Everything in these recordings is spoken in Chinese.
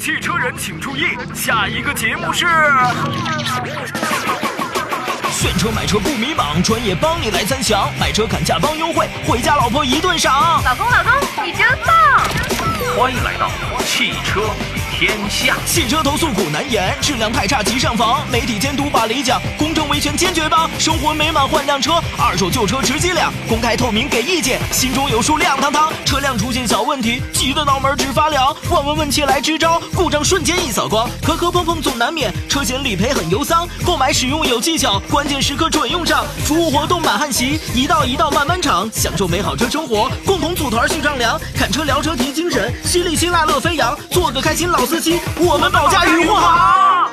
汽车人请注意，下一个节目是。选车买车不迷茫，专业帮你来参详，买车砍价帮优惠，回家老婆一顿赏。老公，老公，你真棒！欢迎来到汽车。天下汽车投诉苦难言，质量太差急上访，媒体监督把理讲，公正维权坚决帮，生活美满换辆车，二手旧车值几两，公开透明给意见，心中有数亮堂堂，车辆出现小问题，急得脑门直发凉，问问问切来支招，故障瞬间一扫光，磕磕碰碰总难免，车险理赔很忧桑，购买使用有技巧，关键时刻准用上，服务活动满汉席，一道一道慢慢尝，享受美好车生活，共同组团去丈量，看车聊车提精神，犀利辛辣乐飞扬，做个开心老。司机，我们保驾与护航。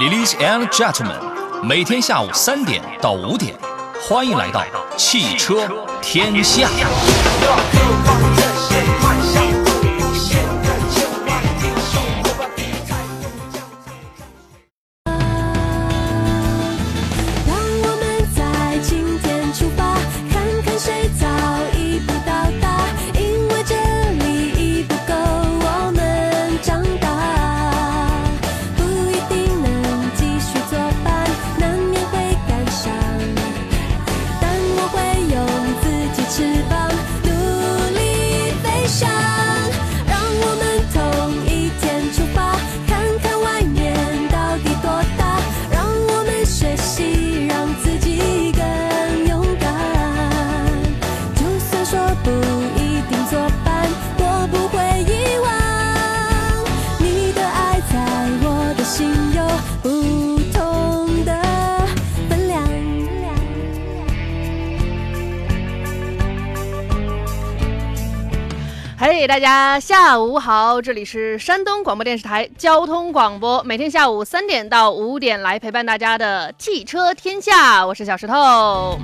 Ladies and gentlemen，每天下午三点到五点，欢迎来到汽车天下。大家下午好，这里是山东广播电视台交通广播，每天下午三点到五点来陪伴大家的汽车天下，我是小石头。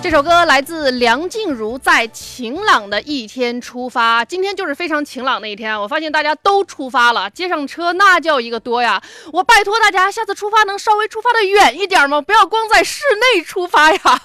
这首歌来自梁静茹，在晴朗的一天出发。今天就是非常晴朗的一天，我发现大家都出发了，街上车那叫一个多呀！我拜托大家，下次出发能稍微出发的远一点吗？不要光在室内出发呀。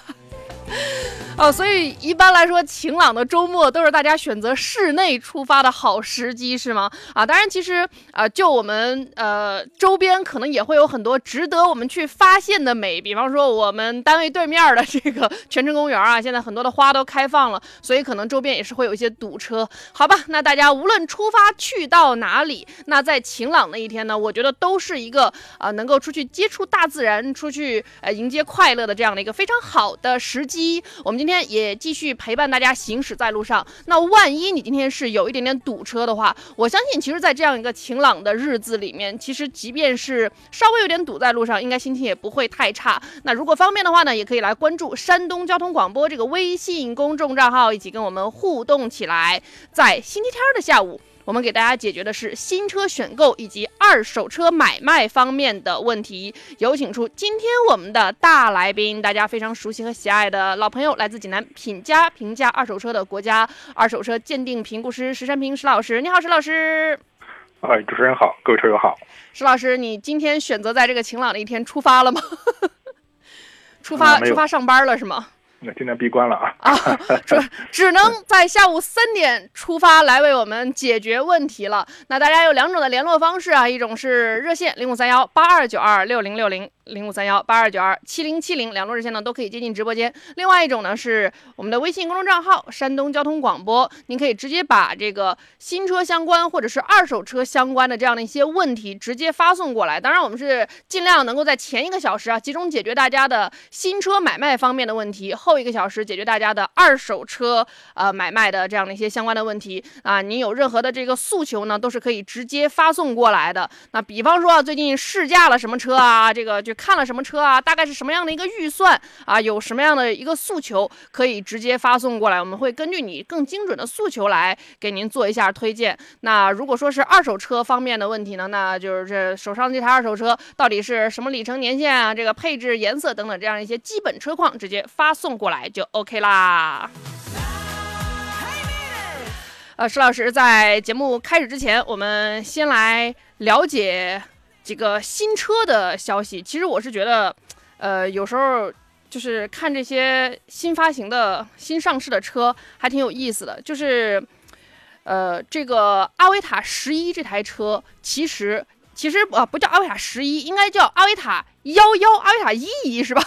哦，所以一般来说，晴朗的周末都是大家选择室内出发的好时机，是吗？啊，当然，其实啊，就我们呃周边可能也会有很多值得我们去发现的美，比方说我们单位对面的这个 泉城公园啊，现在很多的花都开放了，所以可能周边也是会有一些堵车。好吧，那大家无论出发去到哪里，那在晴朗的一天呢，我觉得都是一个啊能够出去接触大自然、出去呃迎接快乐的这样的一个非常好的时机。我们今天也继续陪伴大家行驶在路上。那万一你今天是有一点点堵车的话，我相信，其实，在这样一个晴朗的日子里面，其实即便是稍微有点堵在路上，应该心情也不会太差。那如果方便的话呢，也可以来关注山东交通广播这个微信公众账号，一起跟我们互动起来。在星期天的下午。我们给大家解决的是新车选购以及二手车买卖方面的问题。有请出今天我们的大来宾，大家非常熟悉和喜爱的老朋友，来自济南品家评价二手车的国家二手车鉴定评估师石山平石老师。你好，石老师。哎，主持人好，各位车友好。石老师，你今天选择在这个晴朗的一天出发了吗？出发出发上班了是吗？那今天闭关了啊！啊，只只能在下午三点出发来为我们解决问题了。那大家有两种的联络方式啊，一种是热线零五三幺八二九二六零六零。零五三幺八二九二七零七零两路热线呢都可以接进直播间。另外一种呢是我们的微信公众账号山东交通广播，您可以直接把这个新车相关或者是二手车相关的这样的一些问题直接发送过来。当然，我们是尽量能够在前一个小时啊集中解决大家的新车买卖方面的问题，后一个小时解决大家的二手车呃买卖的这样的一些相关的问题啊。您有任何的这个诉求呢，都是可以直接发送过来的。那比方说啊最近试驾了什么车啊，这个就。看了什么车啊？大概是什么样的一个预算啊？有什么样的一个诉求，可以直接发送过来，我们会根据你更精准的诉求来给您做一下推荐。那如果说是二手车方面的问题呢，那就是这手上这台二手车到底是什么里程年限啊？这个配置、颜色等等这样一些基本车况，直接发送过来就 OK 啦。呃，石老师在节目开始之前，我们先来了解。几个新车的消息，其实我是觉得，呃，有时候就是看这些新发行的新上市的车还挺有意思的。就是，呃，这个阿维塔十一这台车其实其实啊不叫阿维塔十一，应该叫阿维塔幺幺，阿维塔一一是吧？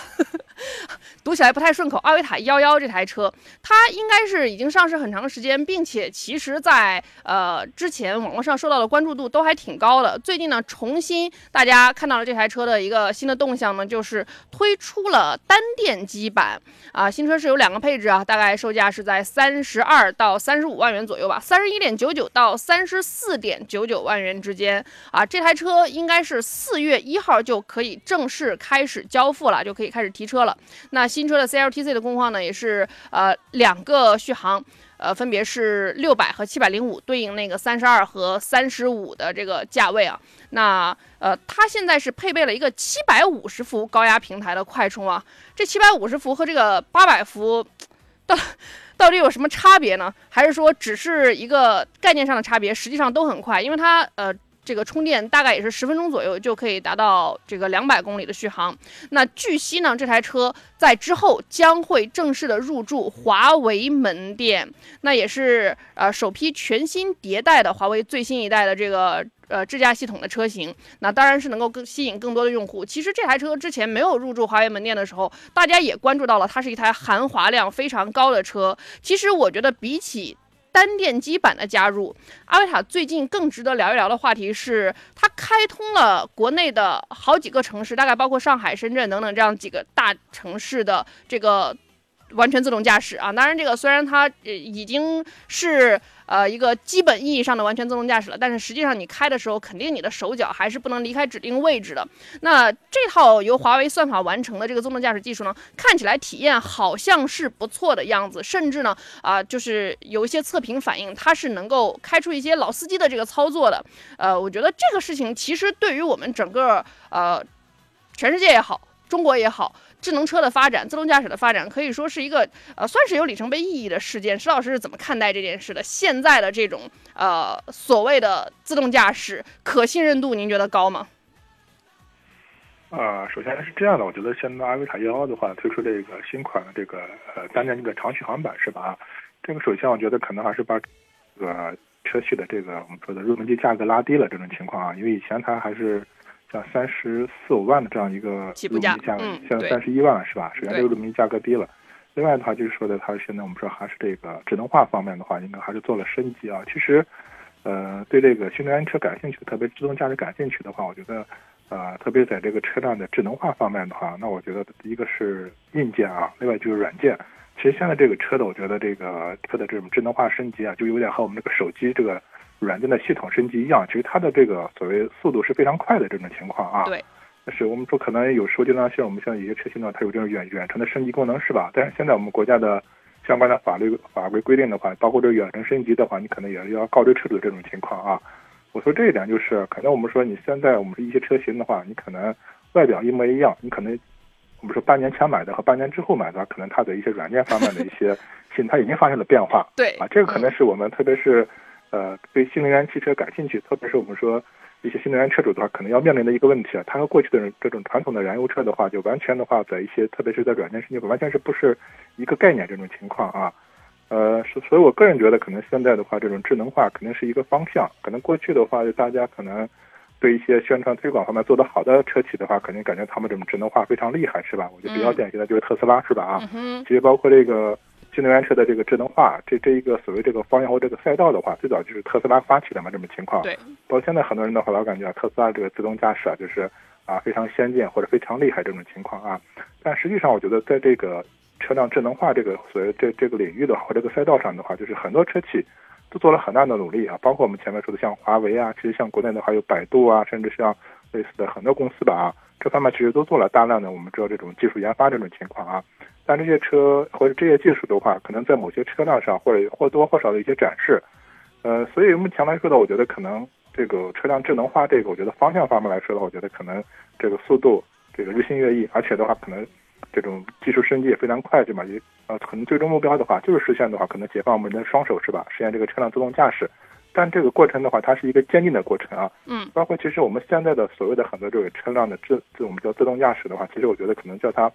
读起来不太顺口。阿维塔幺幺这台车，它应该是已经上市很长时间，并且其实在呃之前网络上受到的关注度都还挺高的。最近呢，重新大家看到了这台车的一个新的动向呢，就是推出了单电机版啊。新车是有两个配置啊，大概售价是在三十二到三十五万元左右吧，三十一点九九到三十四点九九万元之间啊。这台车应该是四月一号就可以正式开始交付了，就可以开始提车了。那新车的 CLTC 的工况呢，也是呃两个续航，呃分别是六百和七百零五，对应那个三十二和三十五的这个价位啊。那呃它现在是配备了一个七百五十伏高压平台的快充啊。这七百五十伏和这个八百伏，到到底有什么差别呢？还是说只是一个概念上的差别？实际上都很快，因为它呃。这个充电大概也是十分钟左右就可以达到这个两百公里的续航。那据悉呢，这台车在之后将会正式的入驻华为门店，那也是呃首批全新迭代的华为最新一代的这个呃智驾系统的车型。那当然是能够更吸引更多的用户。其实这台车之前没有入驻华为门店的时候，大家也关注到了，它是一台含华量非常高的车。其实我觉得比起单电机版的加入，阿维塔最近更值得聊一聊的话题是，它开通了国内的好几个城市，大概包括上海、深圳等等这样几个大城市的这个。完全自动驾驶啊！当然，这个虽然它呃已经是呃一个基本意义上的完全自动驾驶了，但是实际上你开的时候，肯定你的手脚还是不能离开指定位置的。那这套由华为算法完成的这个自动驾驶技术呢，看起来体验好像是不错的样子，甚至呢啊，就是有一些测评反映它是能够开出一些老司机的这个操作的。呃，我觉得这个事情其实对于我们整个呃全世界也好，中国也好。智能车的发展，自动驾驶的发展，可以说是一个呃，算是有里程碑意义的事件。石老师是怎么看待这件事的？现在的这种呃所谓的自动驾驶，可信任度您觉得高吗？呃，首先是这样的，我觉得现在阿维塔幺幺的话推出这个新款的这个呃单电这个长续航版是吧？这个首先我觉得可能还是把这个车系的这个我们说的入门级价格拉低了这种情况啊，因为以前它还是。像三十四五万的这样一个入门价格，现在三十一万是吧？首先这个入门价格低了。另外的话就是说的，它现在我们说还是这个智能化方面的话，应该还是做了升级啊。其实，呃，对这个新能源车感兴趣，特别自动驾驶感兴趣的话，我觉得，呃，特别在这个车辆的智能化方面的话，那我觉得第一个是硬件啊，另外就是软件。其实现在这个车的，我觉得这个车的这种智能化升级啊，就有点和我们这个手机这个。软件的系统升级一样，其实它的这个所谓速度是非常快的这种情况啊。对。但是我们说可能有时候就像像我们现在有些车型呢，它有这种远远程的升级功能是吧？但是现在我们国家的相关的法律法规规定的话，包括这远程升级的话，你可能也是要告知车主这种情况啊。我说这一点就是，可能我们说你现在我们一些车型的话，你可能外表一模一样，你可能我们说半年前买的和半年之后买的，可能它的一些软件方面的一些 性，它已经发生了变化。对。啊，这个可能是我们特别是。呃，对新能源汽车感兴趣，特别是我们说一些新能源车主的话，可能要面临的一个问题啊，它和过去的这种传统的燃油车的话，就完全的话，在一些特别是在软件升级，完全是不是一个概念这种情况啊。呃，所所以，我个人觉得，可能现在的话，这种智能化肯定是一个方向。可能过去的话，就大家可能对一些宣传推广方面做得好的车企的话，肯定感觉他们这种智能化非常厉害，是吧？我觉得比较典型的就是特斯拉，是吧？啊，其实包括这个。新能源车的这个智能化，这这一个所谓这个方向或这个赛道的话，最早就是特斯拉发起的嘛，这种情况。对。包括现在很多人的话，老感觉特斯拉这个自动驾驶啊，就是啊非常先进或者非常厉害这种情况啊。但实际上，我觉得在这个车辆智能化这个所谓这这个领域的话，或这个赛道上的话，就是很多车企都做了很大的努力啊。包括我们前面说的像华为啊，其实像国内的话有百度啊，甚至像类似的很多公司吧啊，这方面其实都做了大量的我们知道这种技术研发这种情况啊。但这些车或者这些技术的话，可能在某些车辆上或者或多或少的一些展示，呃，所以目前来说呢，我觉得可能这个车辆智能化这个，我觉得方向方面来说的话，我觉得可能这个速度这个日新月异，而且的话，可能这种技术升级也非常快，对吧？也呃，可能最终目标的话就是实现的话，可能解放我们的双手是吧？实现这个车辆自动驾驶。但这个过程的话，它是一个渐进的过程啊。嗯。包括其实我们现在的所谓的很多这个车辆的自自我们叫自动驾驶的话，其实我觉得可能叫它。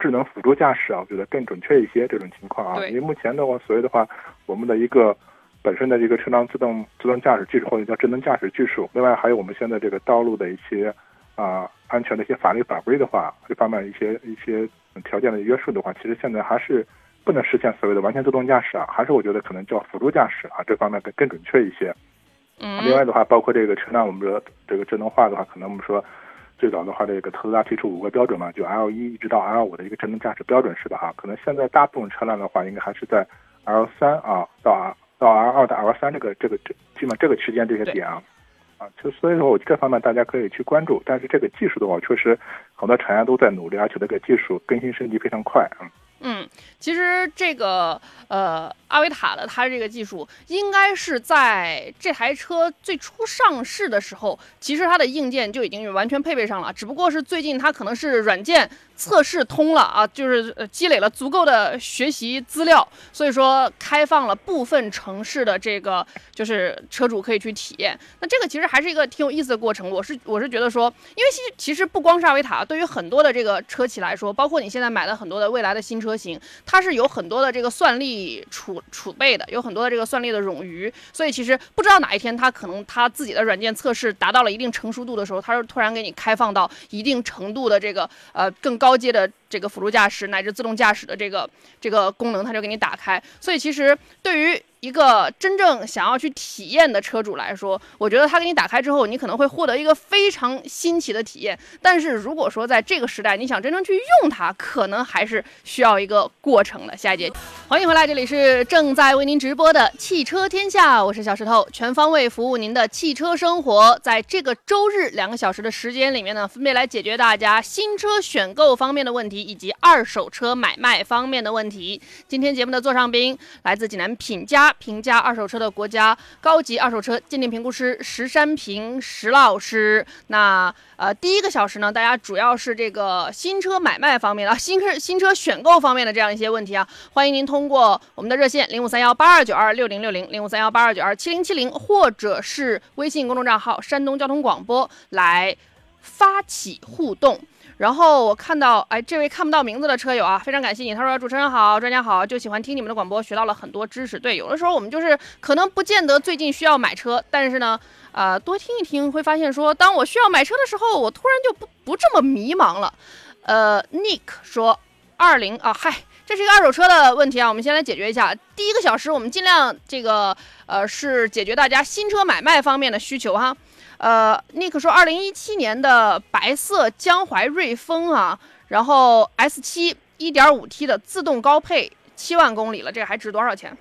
智能辅助驾驶啊，我觉得更准确一些这种情况啊，因为目前的话，所谓的话，我们的一个本身的这个车辆自动自动驾驶技术或者叫智能驾驶技术，另外还有我们现在这个道路的一些啊安全的一些法律法规的话，这方面一些一些条件的约束的话，其实现在还是不能实现所谓的完全自动驾驶啊，还是我觉得可能叫辅助驾驶啊，这方面更更准确一些。嗯，另外的话，包括这个车辆，我们说这个智能化的话，可能我们说最早的话，这个特斯拉提出五个标准嘛，就 L 一一直到 L 五的一个智能驾驶标准是吧？哈，可能现在大部分车辆的话，应该还是在 L 三啊到 R 到 L 二到 L 三这个这个这基本这个区间这些点啊，啊，就所以说我这方面大家可以去关注，但是这个技术的话，确实很多厂家都在努力，而且这个技术更新升级非常快啊。嗯，其实这个呃，阿维塔的它这个技术，应该是在这台车最初上市的时候，其实它的硬件就已经完全配备上了，只不过是最近它可能是软件测试通了啊，就是积累了足够的学习资料，所以说开放了部分城市的这个就是车主可以去体验。那这个其实还是一个挺有意思的过程。我是我是觉得说，因为其实其实不光是阿维塔，对于很多的这个车企来说，包括你现在买的很多的未来的新。车型它是有很多的这个算力储储备的，有很多的这个算力的冗余，所以其实不知道哪一天它可能它自己的软件测试达到了一定成熟度的时候，它是突然给你开放到一定程度的这个呃更高高阶的这个辅助驾驶乃至自动驾驶的这个这个功能，它就给你打开。所以其实对于一个真正想要去体验的车主来说，我觉得它给你打开之后，你可能会获得一个非常新奇的体验。但是如果说在这个时代，你想真正去用它，可能还是需要一个过程的。下一节，欢迎回来，这里是正在为您直播的汽车天下，我是小石头，全方位服务您的汽车生活。在这个周日两个小时的时间里面呢，分别来解决大家新车选购方面的问题，以及二手车买卖方面的问题。今天节目的座上宾来自济南品家。评价二手车的国家高级二手车鉴定评估师石山平石老师。那呃，第一个小时呢，大家主要是这个新车买卖方面啊，新车新车选购方面的这样一些问题啊。欢迎您通过我们的热线零五三幺八二九二六零六零零五三幺八二九二七零七零，或者是微信公众账号山东交通广播来发起互动。然后我看到，哎，这位看不到名字的车友啊，非常感谢你。他说：“主持人好，专家好，就喜欢听你们的广播，学到了很多知识。对，有的时候我们就是可能不见得最近需要买车，但是呢，呃，多听一听会发现说，当我需要买车的时候，我突然就不不这么迷茫了。”呃，Nick 说：“二零啊，嗨，这是一个二手车的问题啊，我们先来解决一下。第一个小时我们尽量这个呃是解决大家新车买卖方面的需求哈。”呃，Nick 说，二零一七年的白色江淮瑞风啊，然后 S 七一点五 T 的自动高配，七万公里了，这个还值多少钱？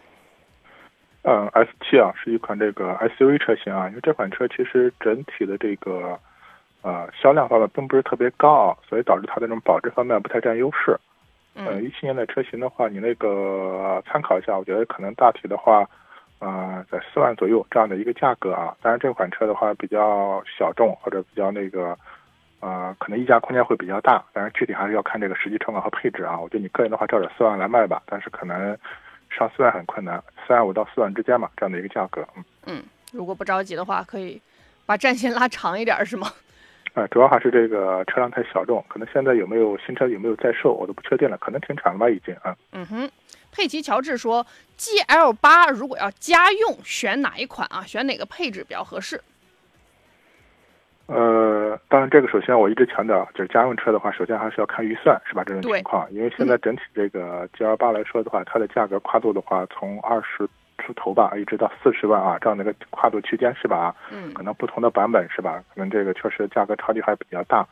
嗯，S 七啊，是一款这个 SUV 车型啊，因为这款车其实整体的这个呃销量方面并不是特别高啊，所以导致它的这种保值方面不太占优势。嗯，一七年的车型的话，你那个参考一下，我觉得可能大体的话。啊，在四万左右这样的一个价格啊，当然这款车的话比较小众或者比较那个，呃，可能溢价空间会比较大，但是具体还是要看这个实际车况和配置啊。我觉得你个人的话照着四万来卖吧，但是可能上四万很困难，三万五到四万之间嘛，这样的一个价格。嗯嗯，如果不着急的话，可以把战线拉长一点，是吗？啊，主要还是这个车辆太小众，可能现在有没有新车有没有在售，我都不确定了，可能停产了吧已经啊。嗯哼。佩奇乔治说：“G L 八如果要家用，选哪一款啊？选哪个配置比较合适？”呃，当然，这个首先我一直强调，就是家用车的话，首先还是要看预算，是吧？这种情况，因为现在整体这个 G L 八来说的话，它的价格跨度的话，从二十出头吧，一直到四十万啊，这样的一个跨度区间，是吧？嗯，可能不同的版本，是吧？可能这个确实价格差距还比较大。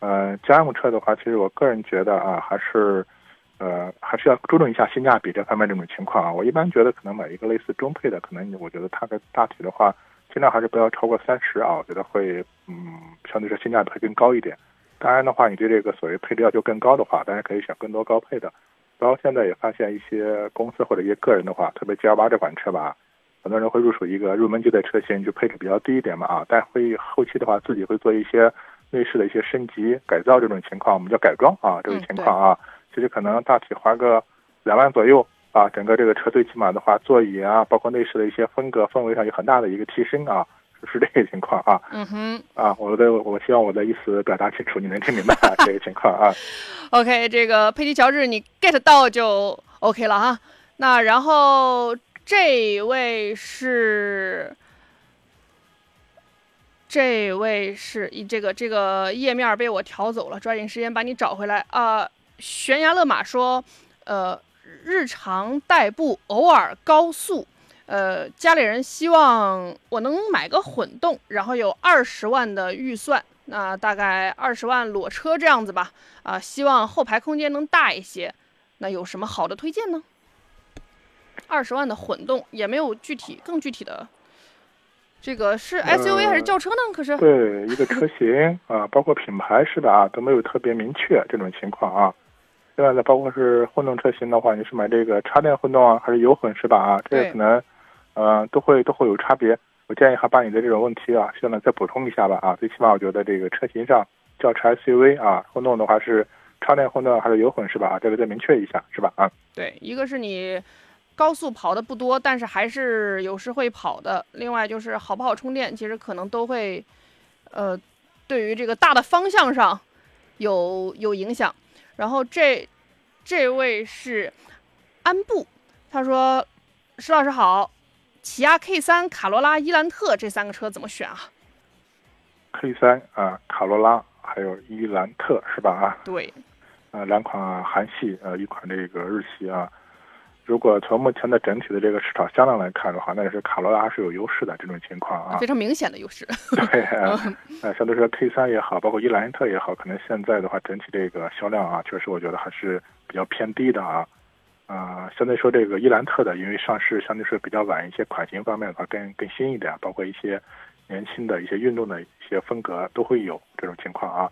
呃，家用车的话，其实我个人觉得啊，还是。呃，还是要注重一下性价比这方面这种情况啊。我一般觉得可能买一个类似中配的，可能我觉得它的大体的话，尽量还是不要超过三十啊。我觉得会，嗯，相对说性价比会更高一点。当然的话，你对这个所谓配置要求更高的话，大家可以选更多高配的。然后现在也发现一些公司或者一些个人的话，特别 G L 八这款车吧，很多人会入手一个入门级的车型，就配置比较低一点嘛啊。但会后期的话，自己会做一些内饰的一些升级改造这种情况，我们叫改装啊这种情况啊。其实可能大体花个两万左右啊，整个这个车最起码的话，座椅啊，包括内饰的一些风格氛围上有很大的一个提升啊，是这个情况啊。嗯哼。啊，我的我希望我的意思表达清楚，你能听明白这个情况啊。OK，这个佩奇乔治你 get 到就 OK 了哈。那然后这位是，这位是一这个这个页面被我调走了，抓紧时间把你找回来啊！悬崖勒马说，呃，日常代步，偶尔高速，呃，家里人希望我能买个混动，然后有二十万的预算，那大概二十万裸车这样子吧，啊，希望后排空间能大一些，那有什么好的推荐呢？二十万的混动也没有具体更具体的，这个是 SUV 还是轿车呢？可是对一个车型啊，包括品牌是吧，都没有特别明确这种情况啊。另外呢，包括是混动车型的话，你是买这个插电混动啊，还是油混是吧？啊，这个可能呃都会都会有差别。我建议还把你的这种问题啊，现在再补充一下吧啊。最起码我觉得这个车型上，轿车 SUV 啊，混动的话是插电混动还是油混是吧？啊，这个再明确一下是吧？啊，对，一个是你。高速跑的不多，但是还是有时会跑的。另外就是好不好充电，其实可能都会，呃，对于这个大的方向上有有影响。然后这这位是安布，他说：“石老师好，起亚 K 三、卡罗拉、伊兰特这三个车怎么选啊？”K 三啊，卡罗拉还有伊兰特是吧？啊，对，呃，两款韩系，呃，一款这个日系啊。如果从目前的整体的这个市场销量来看的话，那也是卡罗拉是有优势的这种情况啊，非常明显的优势。对，呃，相对说 K 三也好，包括伊兰特也好，可能现在的话整体这个销量啊，确实我觉得还是比较偏低的啊。啊，相对说这个伊兰特的，因为上市相对是比较晚一些，款型方面的话更更新一点，包括一些年轻的一些运动的一些风格都会有这种情况啊。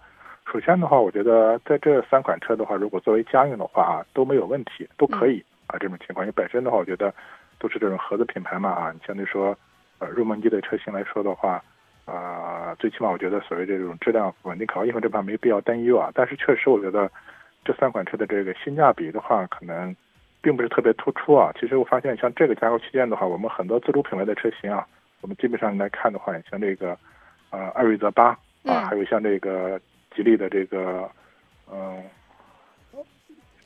首先的话，我觉得在这三款车的话，如果作为家用的话啊，都没有问题，都可以。啊，这种情况，因为本身的话，我觉得都是这种合资品牌嘛啊，你相对说，呃，入门级的车型来说的话，啊，最起码我觉得所谓这种质量稳定可靠，因为这块没必要担忧啊。但是确实，我觉得这三款车的这个性价比的话，可能并不是特别突出啊。其实我发现，像这个价格区间的话，我们很多自主品牌的车型啊，我们基本上来看的话，像这个呃艾瑞泽八啊，还有像这个吉利的这个嗯。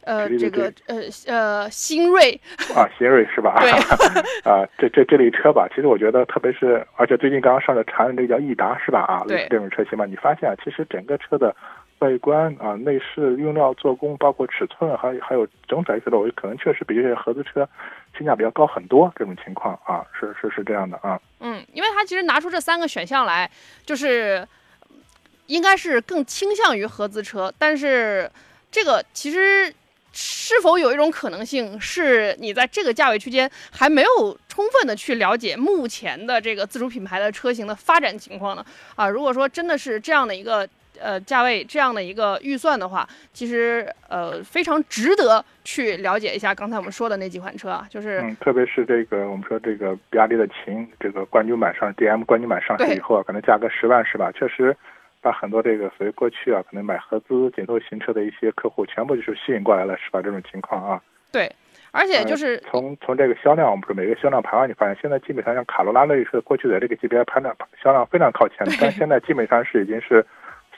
呃，这个呃呃，新锐啊，新锐是吧？对 啊，这这这类车吧，其实我觉得，特别是而且最近刚刚上的长安这个叫逸达是吧？啊，类似这种车型嘛，你发现啊，其实整个车的外观啊、内饰、用料、做工，包括尺寸，还有还有整体来说，我可能确实比这些合资车性价比要高很多。这种情况啊，是是是这样的啊。嗯，因为它其实拿出这三个选项来，就是应该是更倾向于合资车，但是这个其实。是否有一种可能性，是你在这个价位区间还没有充分的去了解目前的这个自主品牌的车型的发展情况呢？啊，如果说真的是这样的一个呃价位，这样的一个预算的话，其实呃非常值得去了解一下刚才我们说的那几款车啊，就是嗯，特别是这个我们说这个比亚迪的秦，这个冠军版上 DM 冠军版上市以后啊，可能价格十万是吧？确实。把很多这个所谓过去啊，可能买合资紧凑型车的一些客户，全部就是吸引过来了，是吧？这种情况啊。对，而且就是从从这个销量，我们说每个销量排行，你发现现在基本上像卡罗拉类车，过去的这个级别排量销量非常靠前，但现在基本上是已经是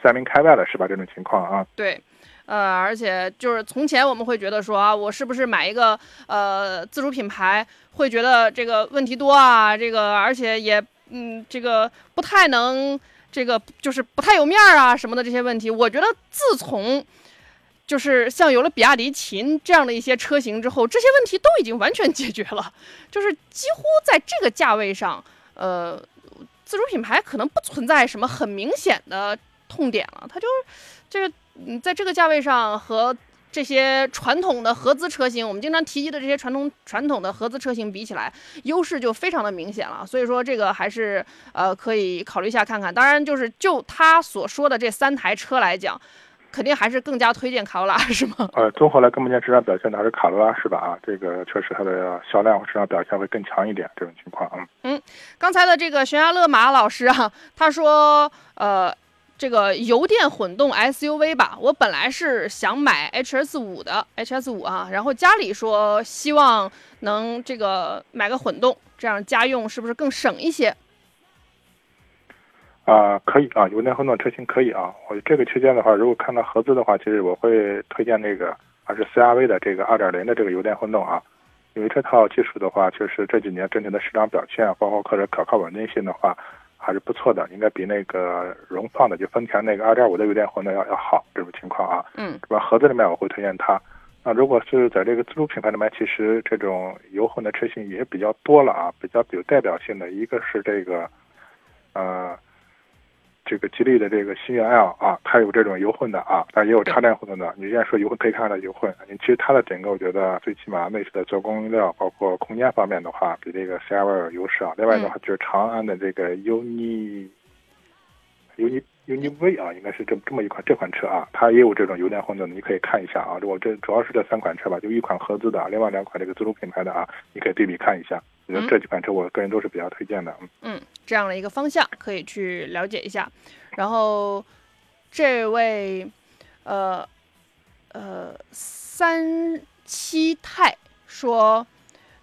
三名开外了，是吧？这种情况啊。对，呃，而且就是从前我们会觉得说啊，我是不是买一个呃自主品牌，会觉得这个问题多啊，这个而且也嗯这个不太能。这个就是不太有面儿啊什么的这些问题，我觉得自从就是像有了比亚迪秦这样的一些车型之后，这些问题都已经完全解决了，就是几乎在这个价位上，呃，自主品牌可能不存在什么很明显的痛点了，它就是这个嗯，在这个价位上和。这些传统的合资车型，我们经常提及的这些传统传统的合资车型比起来，优势就非常的明显了。所以说这个还是呃可以考虑一下看看。当然，就是就他所说的这三台车来讲，肯定还是更加推荐卡罗拉，是吗？呃，综合来看，目前市场表现的还是卡罗拉是吧？啊，这个确实它的销量和市场表现会更强一点，这种情况啊。嗯，刚才的这个悬崖勒马老师啊，他说呃。这个油电混动 SUV 吧，我本来是想买 HS 五的 HS 五啊，然后家里说希望能这个买个混动，这样家用是不是更省一些？啊，可以啊，油电混动车型可以啊。我这个区间的话，如果看到合资的话，其实我会推荐那个还是 CRV 的这个2.0的这个油电混动啊，因为这套技术的话，确实这几年整体的市场表现，包括或者可靠稳定性的话，还是不错的，应该比那个荣放的就丰田那个二点五的油电混的要要好这种情况啊。嗯，是吧？盒子里面我会推荐它。那如果是在这个自主品牌里面，其实这种油混的车型也比较多了啊，比较有代表性的一个是这个，呃。这个吉利的这个星越 L 啊，它有这种油混的啊，但也有插电混动的。你既然说油混，可以看到油混。你其实它的整个，我觉得最起码内饰的做工料，包括空间方面的话，比这个 CR-V 有优势啊。另外的话，就是长安的这个 UNI UNI UNI V 啊，应该是这这么一款这款车啊，它也有这种油电混动的，你可以看一下啊。我这主要是这三款车吧，就一款合资的，另外两款这个自主品牌的啊，你可以对比看一下。我觉得这几款车，我个人都是比较推荐的。嗯，这样的一个方向可以去了解一下。然后，这位，呃，呃，三七泰说，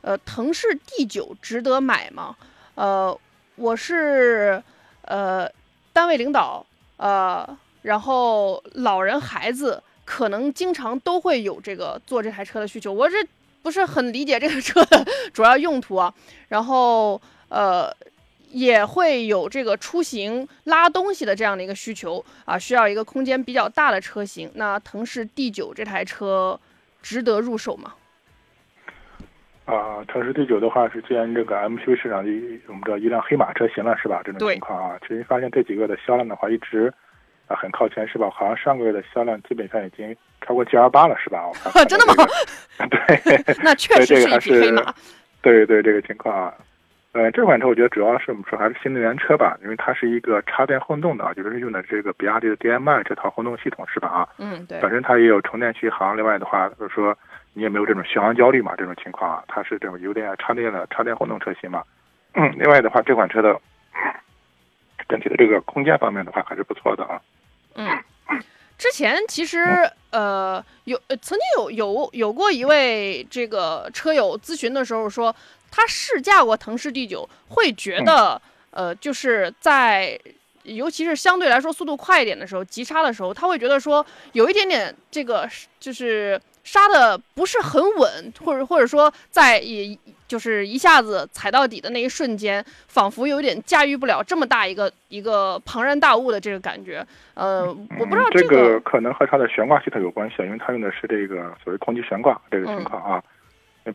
呃，腾势 D 九值得买吗？呃，我是呃单位领导，呃，然后老人孩子可能经常都会有这个坐这台车的需求，我这。不是很理解这个车的 主要用途啊，然后呃也会有这个出行拉东西的这样的一个需求啊，需要一个空间比较大的车型。那腾势 D 九这台车值得入手吗？啊，腾势 D 九的话是既然这个 MPV 市场的我们知道一辆黑马车型了是吧？这种情况啊，其实发现这几个的销量的话一直。啊，很靠前是吧？好像上个月的销量基本上已经超过 G L 八了，是吧？真的吗？对，那确实是一匹黑马。对对，这个情况啊，呃，这款车我觉得主要是我们说还是新能源车吧，因为它是一个插电混动的，就是用的这个比亚迪的 D M I 这套混动系统，是吧？啊，嗯，对。本身它也有充电续航，另外的话就是说你也没有这种续航焦虑嘛，这种情况啊，它是这种油电插电的插电混动车型嘛。嗯，另外的话，这款车的整体的这个空间方面的话还是不错的啊。嗯，之前其实呃有曾经有有有过一位这个车友咨询的时候说，他试驾过腾势 D 九，会觉得呃就是在尤其是相对来说速度快一点的时候，急刹的时候，他会觉得说有一点点这个就是刹的不是很稳，或者或者说在也。就是一下子踩到底的那一瞬间，仿佛有点驾驭不了这么大一个一个庞然大物的这个感觉。呃，我不知道这个可能和它的悬挂系统有关系，因为它用的是这个所谓空气悬挂这个情况啊。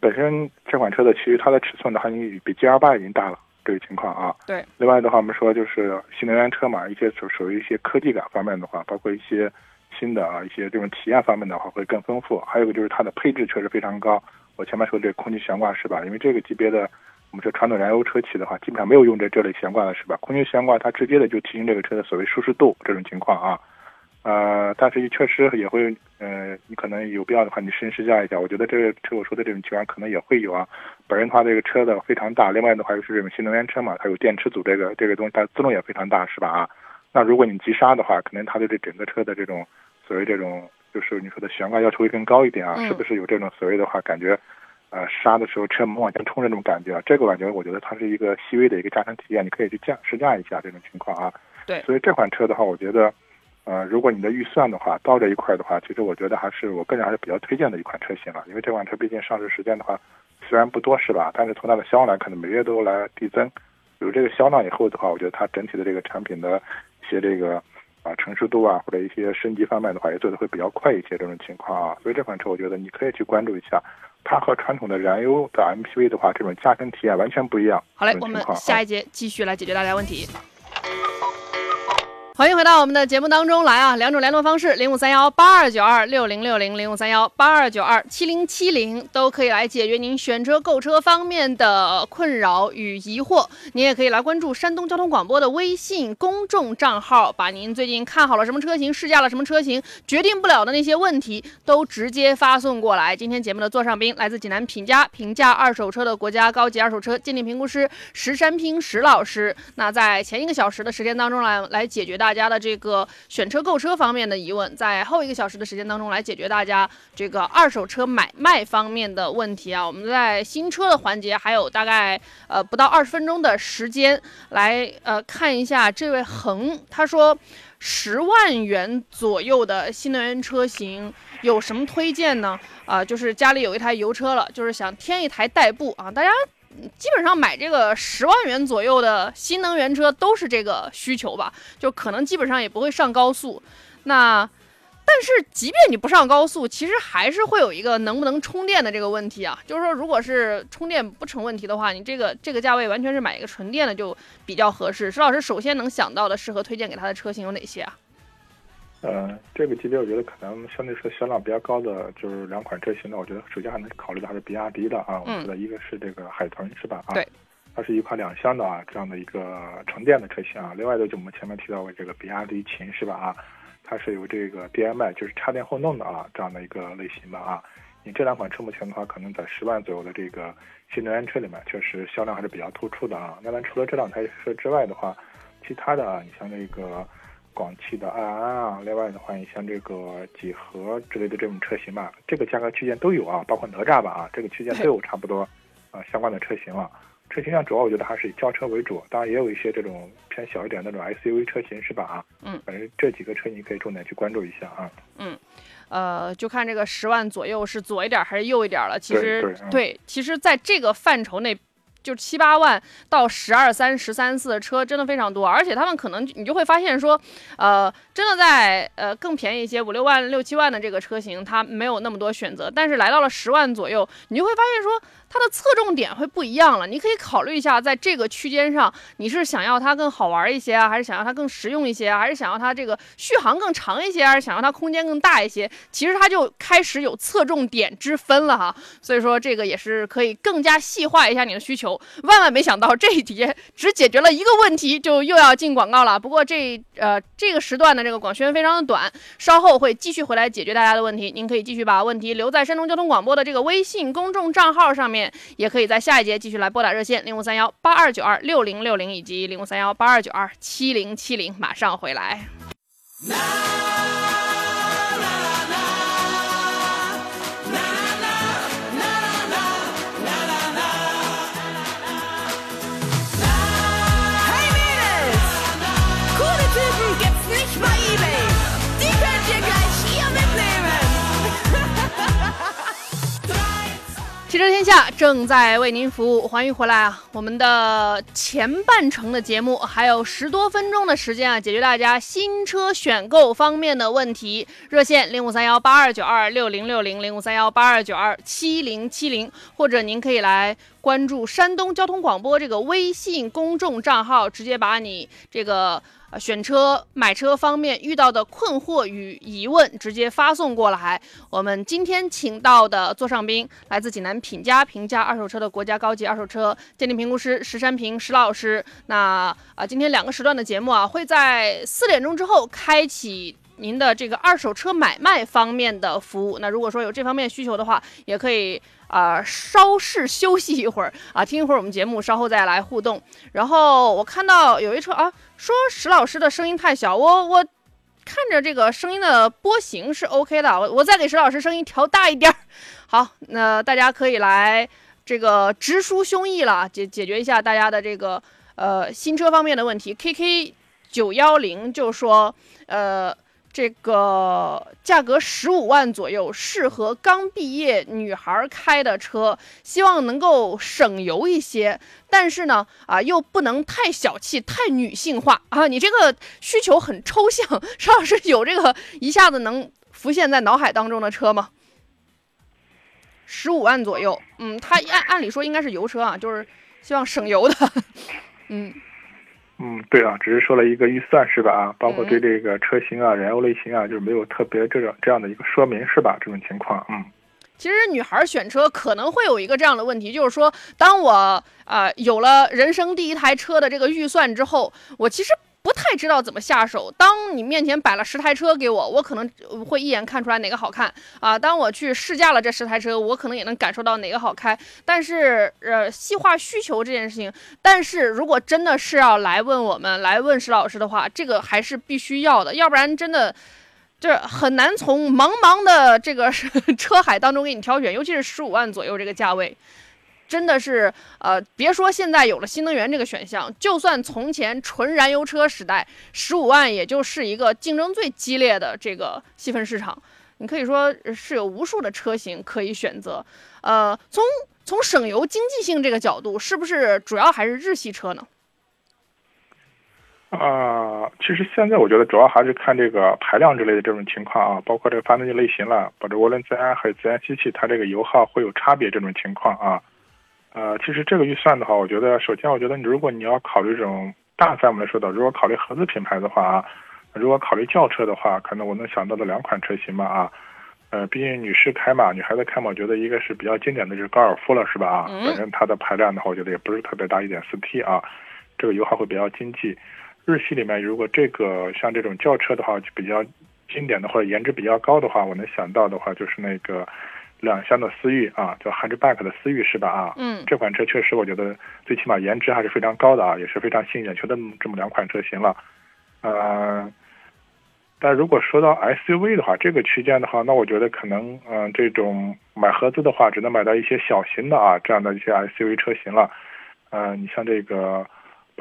本身这款车的其实它的尺寸的话，已经比 G 二八已经大了这个情况啊。对。另外的话，我们说就是新能源车嘛，一些属属于一些科技感方面的话，包括一些新的啊一些这种体验方面的话会更丰富。还有一个就是它的配置确实非常高。我前面说这空气悬挂是吧？因为这个级别的，我们说传统燃油车企的话，基本上没有用这这类悬挂的是吧？空气悬挂它直接的就提升这个车的所谓舒适度这种情况啊，呃，但是确实也会，呃，你可能有必要的话，你试试驾一下。我觉得这个车我说的这种情况可能也会有啊。本身它这个车的非常大，另外的话又是这种新能源车嘛，它有电池组这个这个东西，它自动也非常大是吧？啊，那如果你急刹的话，可能它对这整个车的这种所谓这种。就是你说的悬挂要求会更高一点啊，是不是有这种所谓的话感觉，呃，刹的时候车门往前冲这种感觉啊？这个感觉我觉得它是一个细微的一个驾乘体验，你可以去驾试驾一下这种情况啊。对，所以这款车的话，我觉得，呃，如果你的预算的话到这一块的话，其实我觉得还是我个人还是比较推荐的一款车型了，因为这款车毕竟上市时间的话虽然不多是吧，但是从它的销量来看呢，每月都来递增，有这个销量以后的话，我觉得它整体的这个产品的一些这个。啊，成熟度啊，或者一些升级方面的话，也做的会比较快一些，这种情况啊，所以这款车我觉得你可以去关注一下，它和传统的燃油的 MPV 的话，这种驾乘体验完全不一样。好嘞，我们下一节继续来解决大家问题。欢迎回到我们的节目当中来啊！两种联络方式：零五三幺八二九二六零六零、零五三幺八二九二七零七零，都可以来解决您选车购车方面的困扰与疑惑。您也可以来关注山东交通广播的微信公众账号，把您最近看好了什么车型、试驾了什么车型、决定不了的那些问题都直接发送过来。今天节目的座上宾来自济南品家评价二手车的国家高级二手车鉴定评估师石山平石老师。那在前一个小时的时间当中来来解决。大家的这个选车购车方面的疑问，在后一个小时的时间当中来解决大家这个二手车买卖方面的问题啊。我们在新车的环节还有大概呃不到二十分钟的时间来呃看一下这位恒他说十万元左右的新能源车型有什么推荐呢？啊、就是家里有一台油车了，就是想添一台代步啊，大家。基本上买这个十万元左右的新能源车都是这个需求吧，就可能基本上也不会上高速。那但是即便你不上高速，其实还是会有一个能不能充电的这个问题啊。就是说，如果是充电不成问题的话，你这个这个价位完全是买一个纯电的就比较合适。石老师首先能想到的适合推荐给他的车型有哪些啊？呃，这个级别我觉得可能相对说销量比较高的就是两款车型呢，我觉得首先还能考虑的还是比亚迪的啊，我觉得一个是这个海豚是吧？啊，对，它是一款两厢的啊这样的一个纯电的车型啊。另外的就我们前面提到过这个比亚迪秦是吧？啊，它是有这个 DMI 就是插电混动的啊这样的一个类型的啊。你这两款车目前的话，可能在十万左右的这个新能源车里面，确实销量还是比较突出的啊。那么除了这两台车之外的话，其他的啊，你像那个。广汽的爱安啊，另外的话，你像这个几何之类的这种车型吧，这个价格区间都有啊，包括哪吒吧啊，这个区间都有差不多 啊相关的车型了。车型上主要我觉得还是以轿车为主，当然也有一些这种偏小一点那种 SUV 车型是吧啊？嗯，反正这几个车你可以重点去关注一下啊。嗯，呃，就看这个十万左右是左一点还是右一点了。其实对其实在这个范畴内。就七八万到十二三、十三四的车真的非常多，而且他们可能你就会发现说，呃，真的在呃更便宜一些五六万、六七万的这个车型，它没有那么多选择，但是来到了十万左右，你就会发现说它的侧重点会不一样了。你可以考虑一下，在这个区间上，你是想要它更好玩一些啊，还是想要它更实用一些啊，还是想要它这个续航更长一些，还是想要它空间更大一些？其实它就开始有侧重点之分了哈。所以说这个也是可以更加细化一下你的需求。万万没想到这一题只解决了一个问题，就又要进广告了。不过这呃这个时段的这个广宣非常的短，稍后会继续回来解决大家的问题。您可以继续把问题留在山东交通广播的这个微信公众账号上面，也可以在下一节继续来拨打热线零五三幺八二九二六零六零以及零五三幺八二九二七零七零，马上回来。汽车天下正在为您服务，欢迎回来啊！我们的前半程的节目还有十多分钟的时间啊，解决大家新车选购方面的问题。热线零五三幺八二九二六零六零零五三幺八二九二七零七零，或者您可以来关注山东交通广播这个微信公众账号，直接把你这个。啊，选车、买车方面遇到的困惑与疑问，直接发送过来。我们今天请到的座上宾来自济南品家评价二手车的国家高级二手车鉴定评估师石山平石老师。那啊、今天两个时段的节目啊，会在四点钟之后开启。您的这个二手车买卖方面的服务，那如果说有这方面需求的话，也可以啊、稍事休息一会儿啊，听一会儿我们节目，稍后再来互动。然后我看到有一车啊，说石老师的声音太小，我我看着这个声音的波形是 OK 的，我我再给石老师声音调大一点儿。好，那大家可以来这个直抒胸臆了，解解决一下大家的这个呃新车方面的问题。KK 九幺零就说呃。这个价格十五万左右，适合刚毕业女孩开的车，希望能够省油一些，但是呢，啊，又不能太小气、太女性化啊。你这个需求很抽象，邵老师有这个一下子能浮现在脑海当中的车吗？十五万左右，嗯，它按按理说应该是油车啊，就是希望省油的，嗯。嗯，对啊，只是说了一个预算是吧？啊，包括对这个车型啊、燃油类型啊，就是没有特别这种这样的一个说明是吧？这种情况，嗯。其实女孩选车可能会有一个这样的问题，就是说，当我呃有了人生第一台车的这个预算之后，我其实不太知道怎么下手。当你面前摆了十台车给我，我可能会一眼看出来哪个好看啊。当我去试驾了这十台车，我可能也能感受到哪个好开。但是呃，细化需求这件事情，但是如果真的是要来问我们，来问石老师的话，这个还是必须要的，要不然真的。这很难从茫茫的这个 车海当中给你挑选，尤其是十五万左右这个价位，真的是呃，别说现在有了新能源这个选项，就算从前纯燃油车时代，十五万也就是一个竞争最激烈的这个细分市场。你可以说是有无数的车型可以选择。呃，从从省油经济性这个角度，是不是主要还是日系车呢？啊，其实现在我觉得主要还是看这个排量之类的这种情况啊，包括这个发动机类型了，包括涡轮增压还有自然吸气，它这个油耗会有差别这种情况啊。呃，其实这个预算的话，我觉得首先我觉得你如果你要考虑这种大范围来说的，如果考虑合资品牌的话啊，如果考虑轿车的话，可能我能想到的两款车型嘛啊。呃，毕竟女士开嘛，女孩子开嘛，我觉得一个是比较经典的就是高尔夫了，是吧啊？反正它的排量的话，我觉得也不是特别大，一点四 T 啊，这个油耗会比较经济。日系里面，如果这个像这种轿车的话，就比较经典的或者颜值比较高的话，我能想到的话就是那个两厢的思域啊，叫 hatchback 的思域是吧啊？嗯，这款车确实我觉得最起码颜值还是非常高的啊，也是非常吸引眼球的这么两款车型了。呃，但如果说到 SUV 的话，这个区间的话，那我觉得可能嗯、这种买合资的话，只能买到一些小型的啊这样的一些 SUV 车型了。呃，你像这个。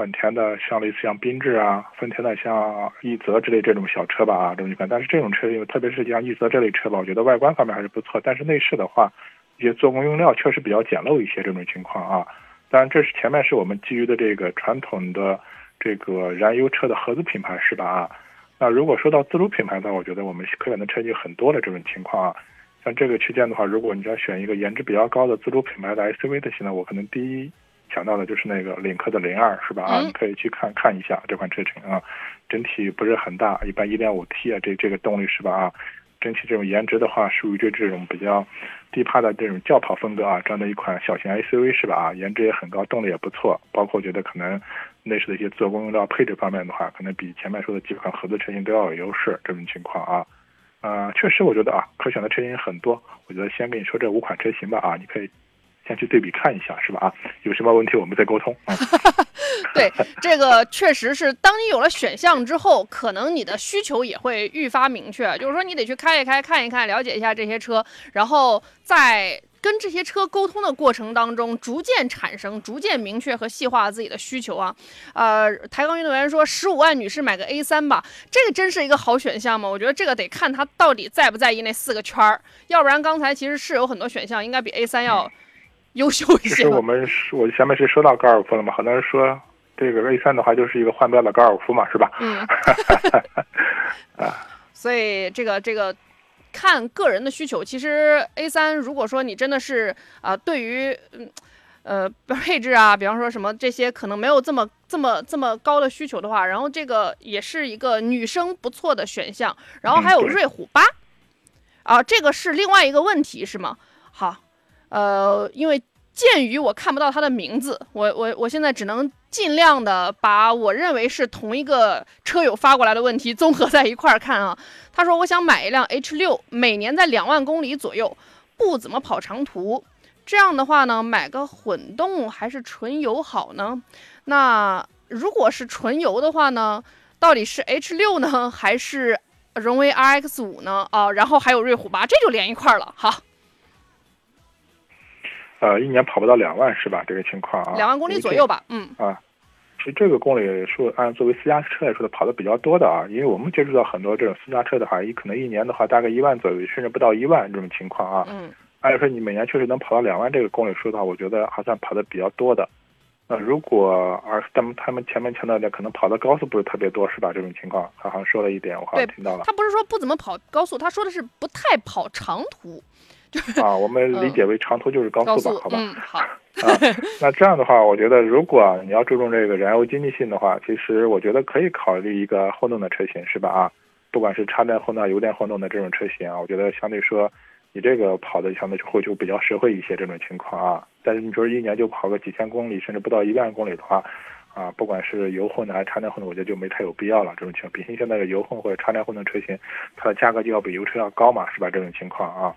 本田的像类似像缤智啊，丰田的像奕泽之类这种小车吧啊，这种情况。但是这种车，因为特别是像奕泽这类车吧，我觉得外观方面还是不错。但是内饰的话，一些做工用料确实比较简陋一些这种情况啊。当然，这是前面是我们基于的这个传统的这个燃油车的合资品牌是吧啊？那如果说到自主品牌的话，我觉得我们可选的车型很多的这种情况啊。像这个区间的话，如果你要选一个颜值比较高的自主品牌的 SUV 的型呢，我可能第一。想到的就是那个领克的零二是吧？啊，你可以去看看一下这款车型啊，整体不是很大，一般一点五 T 啊，这这个动力是吧？啊，整体这种颜值的话，属于这这种比较低趴的这种轿跑风格啊，这样的一款小型 SUV 是吧？啊，颜值也很高，动力也不错，包括觉得可能内饰的一些做工用料配置方面的话，可能比前面说的几款合资车型都要有优势，这种情况啊，啊，确实我觉得啊，可选的车型很多，我觉得先跟你说这五款车型吧，啊，你可以。先去对比看一下，是吧？啊，有什么问题我们再沟通。啊、对，这个确实是，当你有了选项之后，可能你的需求也会愈发明确。就是说，你得去开一开，看一看，了解一下这些车，然后在跟这些车沟通的过程当中，逐渐产生、逐渐明确和细化自己的需求啊。呃，抬杠运动员说，十五万女士买个 A 三吧，这个真是一个好选项吗？我觉得这个得看他到底在不在意那四个圈儿，要不然刚才其实是有很多选项，应该比 A 三要。优秀一些。其实我们我前面是说到高尔夫了嘛，很多人说这个 A 三的话就是一个换标的高尔夫嘛，是吧？嗯。啊。所以这个这个看个人的需求，其实 A 三如果说你真的是啊、呃，对于嗯呃配置啊，比方说什么这些可能没有这么这么这么高的需求的话，然后这个也是一个女生不错的选项。然后还有瑞虎八、嗯、啊，这个是另外一个问题是吗？好。呃，因为鉴于我看不到他的名字，我我我现在只能尽量的把我认为是同一个车友发过来的问题综合在一块儿看啊。他说我想买一辆 H 六，每年在两万公里左右，不怎么跑长途。这样的话呢，买个混动还是纯油好呢？那如果是纯油的话呢，到底是 H 六呢，还是荣威 RX 五呢？啊，然后还有瑞虎八，这就连一块儿了。好。呃，一年跑不到两万是吧？这个情况啊，两万公里左右吧，嗯啊，其实这个公里数按作为私家车来说的跑的比较多的啊，因为我们接触到很多这种私家车的话，一可能一年的话大概一万左右，甚至不到一万这种情况啊。嗯，按理说你每年确实能跑到两万这个公里数的话，我觉得还算跑的比较多的。那如果而他们他们前面强调的可能跑的高速不是特别多是吧？这种情况他好像说了一点，我好像听到了。他不是说不怎么跑高速，他说的是不太跑长途。啊，我们理解为长途就是高速吧，好吧？嗯，好。啊，那这样的话，我觉得如果你要注重这个燃油经济性的话，其实我觉得可以考虑一个混动的车型，是吧？啊，不管是插电混动、油电混动的这种车型啊，我觉得相对说，你这个跑的相对会就比较实惠一些这种情况啊。但是你说一年就跑个几千公里，甚至不到一万公里的话，啊，不管是油混的还是插电混的，我觉得就没太有必要了。这种情况，毕竟现在的油混或者插电混的车型，它的价格就要比油车要高嘛，是吧？这种情况啊。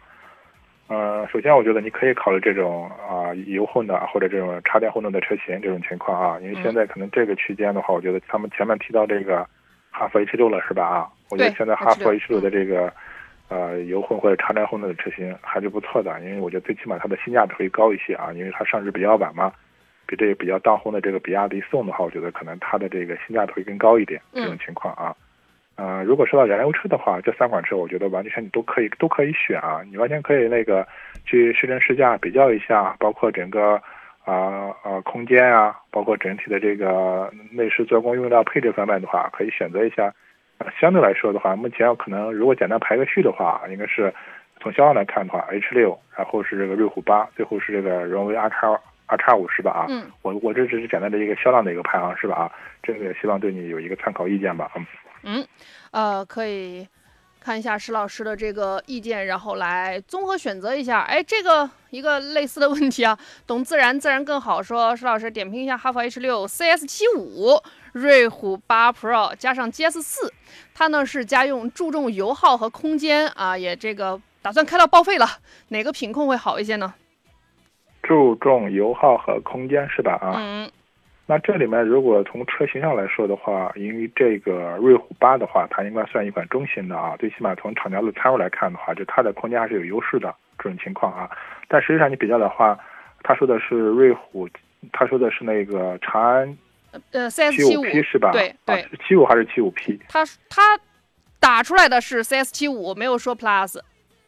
呃，首先我觉得你可以考虑这种啊油混的或者这种插电混动的车型这种情况啊，因为现在可能这个区间的话，我觉得他们前面提到这个哈弗 H 六了是吧啊？我觉得现在哈弗 H6 H 六的这个呃油混或者插电混动的车型还是不错的，因为我觉得最起码它的性价比会高一些啊，因为它上市比较晚嘛，比这个比较当红的这个比亚迪宋的话，我觉得可能它的这个性价比会更高一点这种情况啊。呃，如果说到燃油车的话，这三款车我觉得完全你都可以都可以选啊，你完全可以那个去试乘试驾比较一下，包括整个啊呃空间啊，包括整体的这个内饰做工、用料、配置方面的话，可以选择一下。呃相对来说的话，目前可能如果简单排个序的话，应该是从销量来看的话，H 六，然后是这个瑞虎八，最后是这个荣威 R 叉 R 叉五是吧？啊，嗯，我我这只是简单的一个销量的一个排行是吧？啊，这个也希望对你有一个参考意见吧。嗯。嗯，呃，可以看一下石老师的这个意见，然后来综合选择一下。哎，这个一个类似的问题啊，懂自然自然更好说。石老师点评一下哈弗 H 六、CS 七五、瑞虎八 Pro 加上 GS 四，它呢是家用，注重油耗和空间啊，也这个打算开到报废了，哪个品控会好一些呢？注重油耗和空间是吧？啊，嗯那这里面如果从车型上来说的话，因为这个瑞虎八的话，它应该算一款中型的啊，最起码从厂家的参数来看的话，就它的空间还是有优势的这种情况啊。但实际上你比较的话，他说的是瑞虎，他说的是那个长安呃，CS 七五 P 是吧？对对啊，七五还是七五 P 他他打出来的是 CS 七五，没有说 Plus。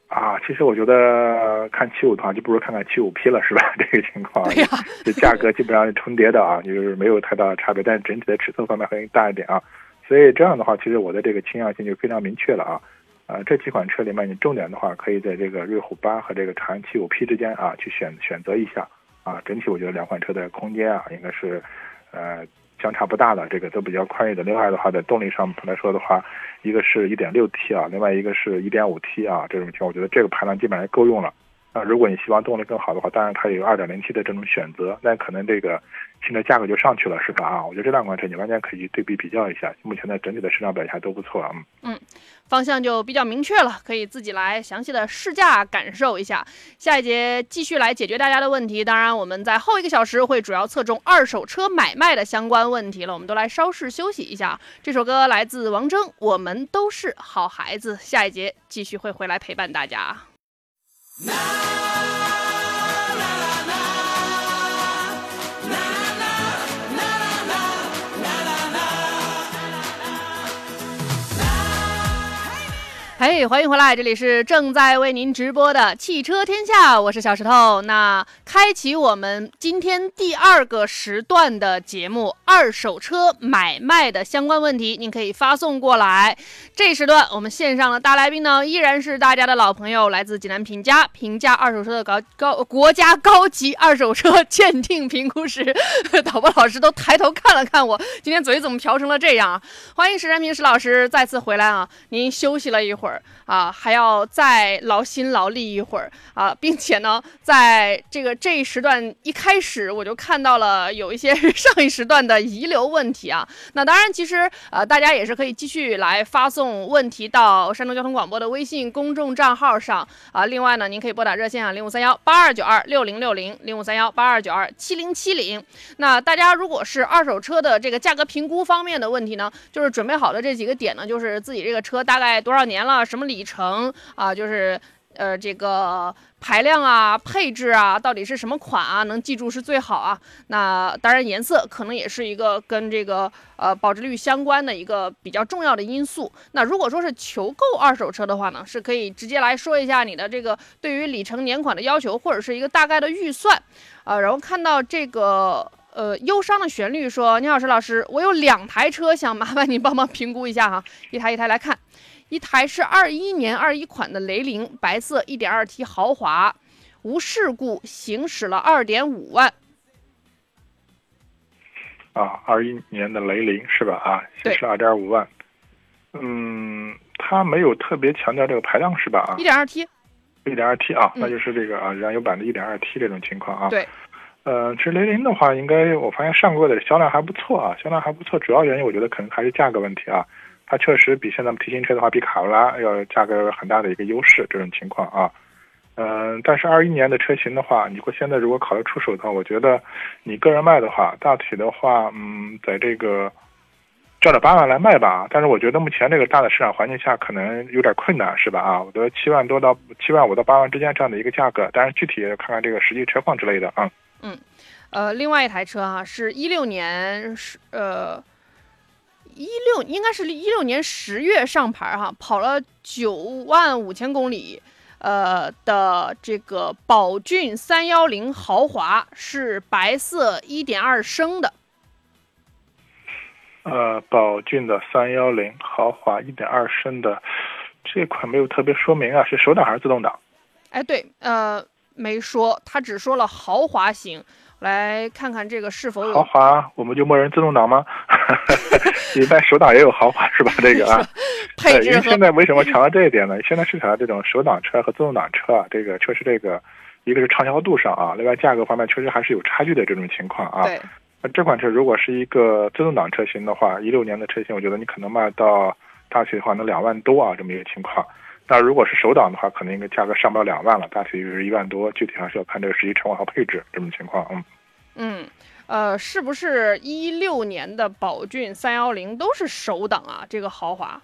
啊？其实我觉得看七五的话，就不如看看七五 P 了，是吧？这个情况，对呀、这价格基本上是重叠的啊，就是没有太大的差别，但是整体的尺寸方面会大一点啊。所以这样的话，其实我的这个倾向性就非常明确了啊。呃，这几款车里面，你重点的话，可以在这个瑞虎八和这个长安七五 P 之间啊，去选选择一下啊。整体我觉得两款车的空间啊，应该是呃相差不大的，这个都比较宽裕的。另外的话，在动力上来说的话，一个是一点六 T 啊，另外一个是一点五 T 啊，这种情况，我觉得这个排量基本上够用了。那如果你希望动力更好的话，当然它有 2.0T 的这种选择，那可能这个新的价格就上去了，是吧？啊，我觉得这两款车你完全可以对比比较一下，目前的整体的市场表现还都不错啊。嗯，方向就比较明确了，可以自己来详细的试驾感受一下。下一节继续来解决大家的问题，当然我们在后一个小时会主要侧重二手车买卖的相关问题了，我们都来稍事休息一下。这首歌来自王铮，《我们都是好孩子》。下一节继续会回来陪伴大家。Now! 嘿欢迎回来，这里是正在为您直播的汽车天下，我是小石头。那开启我们今天第二个时段的节目，二手车买卖的相关问题，您可以发送过来。这时段我们线上的大来宾呢，依然是大家的老朋友，来自济南平价平价二手车的高高国家高级二手车鉴定评估师 导播老师都抬头看了看我，今天嘴怎么瓢成了这样啊？欢迎石山平石老师再次回来啊！您休息了一会儿啊，还要再劳心劳力一会儿啊，并且呢，在这个这一时段一开始我就看到了有一些 上一时段的遗留问题啊。那当然，其实呃，大家也是可以继续来发送问题到山东交通广播的微信公众账号上啊。另外呢，您可以拨打热线啊，零五三幺八二九二六零六零，零五三幺八二九二七零七零。那大家如果是二手车的这个价格评估方面的问题呢，就是准备好的这几个点呢，就是自己这个车大概多少年了，啊什么里程啊，就是呃这个排量啊、配置啊，到底是什么款啊，能记住是最好啊。那当然颜色可能也是一个跟这个呃保值率相关的一个比较重要的因素。那如果说是求购二手车的话呢，是可以直接来说一下你的这个对于里程年款的要求，或者是一个大概的预算。啊，然后看到这个呃忧伤的旋律说：“你好，石老师，我有两台车，想麻烦你帮忙评估一下哈，一台一台来看。一台是二一年二一款的雷凌，白色，一点二 T 豪华，无事故，行驶了二点五万。啊，二一年的雷凌是吧？啊，行驶二点五万。嗯，它没有特别强调这个排量是吧？啊一，点二 T，一点二 T 啊，嗯那就是这个啊燃油版的一点二 T 这种情况啊。对，呃，其实雷凌的话，应该我发现上个月的销量还不错啊，销量还不错。主要原因我觉得可能还是价格问题啊，它确实比现在我们提新车的话，比卡罗拉要价格有很大的一个优势，这种情况啊。嗯、但是二一年的车型的话，你如果现在如果考虑出手的话，我觉得你个人卖的话，大体的话，嗯，在这个照着八万来卖吧。但是我觉得目前这个大的市场环境下，可能有点困难，是吧？啊，我觉得七万多到七万五到八万之间这样的一个价格，但是具体看看这个实际车况之类的啊。嗯呃，另外一台车哈、是一六年十呃一六应该是一六年十月上牌哈、跑了九万五千公里。呃的这个宝骏三幺零豪华是白色一点二升的，呃，宝骏的三幺零豪华一点二升的这款没有特别说明啊，是手挡还是自动挡？哎，对，呃，没说，他只说了豪华型。来看看这个是否有豪华我们就默认自动挡吗？一般手挡也有豪华是吧？这个啊，对，因为配置和现在为什么强调这一点呢？现在市场上这种手挡车和自动挡车啊，这个确实这个一个是畅销度上啊，另外价格方面确实还是有差距的这种情况啊。对，那这款车如果是一个自动挡车型的话，一六年的车型，我觉得你可能卖到大学的话能两万多啊，这么一个情况。那如果是手档的话，可能应该价格上不了两万了，大体就是一万多，具体还是要看这个实际车况和配置这种情况。嗯，嗯，呃，是不是一六年的宝骏三幺零都是手挡啊？这个豪华？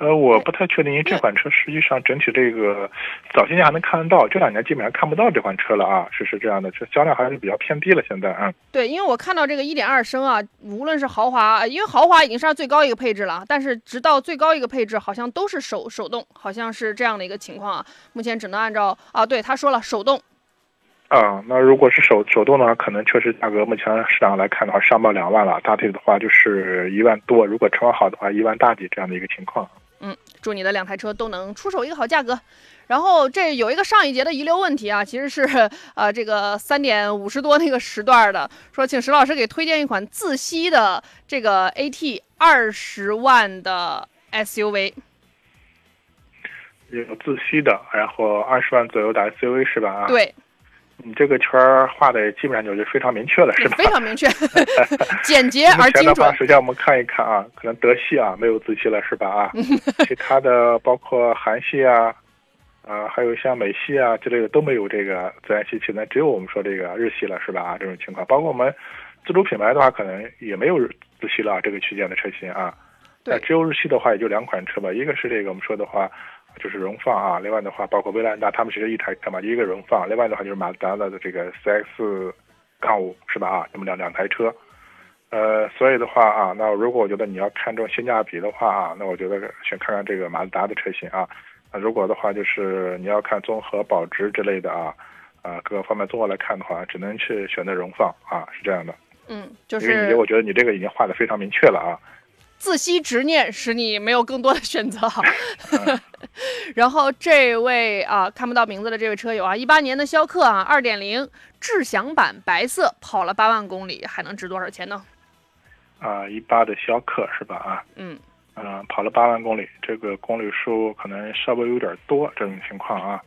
呃，我不太确定，因为这款车实际上整体这个早些年还能看得到，这两年基本上看不到这款车了啊，是是这样的，这销量还是比较偏低了。现在啊，对，因为我看到这个一点二升啊，无论是豪华，呃因为豪华已经是最高一个配置了，但是直到最高一个配置好像都是手手动，好像是这样的一个情况啊。目前只能按照啊，对，他说了手动，啊，那如果是手手动的话，可能确实价格目前市场来看的话，上不了两万了，大体的话就是一万多，如果车况好的话，一万大几这样的一个情况。嗯，祝你的两台车都能出手一个好价格。然后这有一个上一节的遗留问题啊，其实是 呃这个三点五十多那个时段的，说请石老师给推荐一款自吸的这个 AT 二十万的 SUV。有自吸的，然后二十万左右的 SUV 是吧？啊，，对，你这个圈儿画的基本上就是非常明确了，是吧？非常明确，简洁而 精前的话，准。首先我们看一看啊，可能德系啊没有自吸了是吧？啊，其他的包括韩系啊，啊，还有像美系啊之类的都没有这个自然吸气，那只有我们说这个日系了是吧？啊，这种情况，包括我们自主品牌的话，可能也没有自吸了啊这个区间的车型啊。对那只有日系的话，也就两款车吧，一个是这个我们说的话。就是荣放啊，另外的话，包括威兰达，他们其实一台车嘛，一个荣放，另外的话就是马自达的这个 CX 杠五是吧啊，那么两两台车，呃，所以的话啊，那如果我觉得你要看重性价比的话啊，那我觉得先看看这个马自达的车型啊。那如果的话，就是你要看综合保值之类的啊，啊各个方面综合来看的话，只能去选择荣放啊，是这样的。嗯，就因为你我觉得你这个已经画的非常明确了啊。自吸执念使你没有更多的选择哈。然后这位啊看不到名字的这位车友啊，一八年的逍客啊，二点零智享版白色，跑了八万公里，还能值多少钱呢？啊，一八的逍客是吧啊？嗯，嗯，跑了八万公里，这个公里数可能稍微有点多，这种情况啊。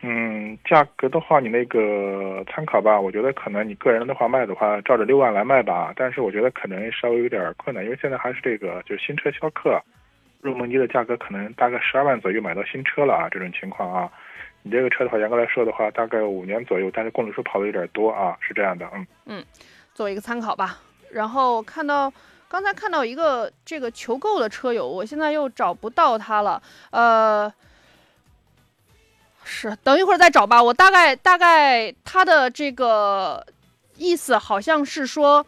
嗯，价格的话，你那个参考吧，我觉得可能你个人的话卖的话，照着六万来卖吧。但是我觉得可能稍微有点困难，因为现在还是这个就是新车逍客，入门级的价格可能大概十二万左右买到新车了啊，这种情况啊。你这个车的话，严格来说的话，大概五年左右，但是公里数跑的有点多啊，是这样的，嗯。作为一个参考吧。然后看到刚才看到一个这个求购的车友，我现在又找不到他了，呃。是，等一会儿再找吧。我大概大概他的这个意思好像是说，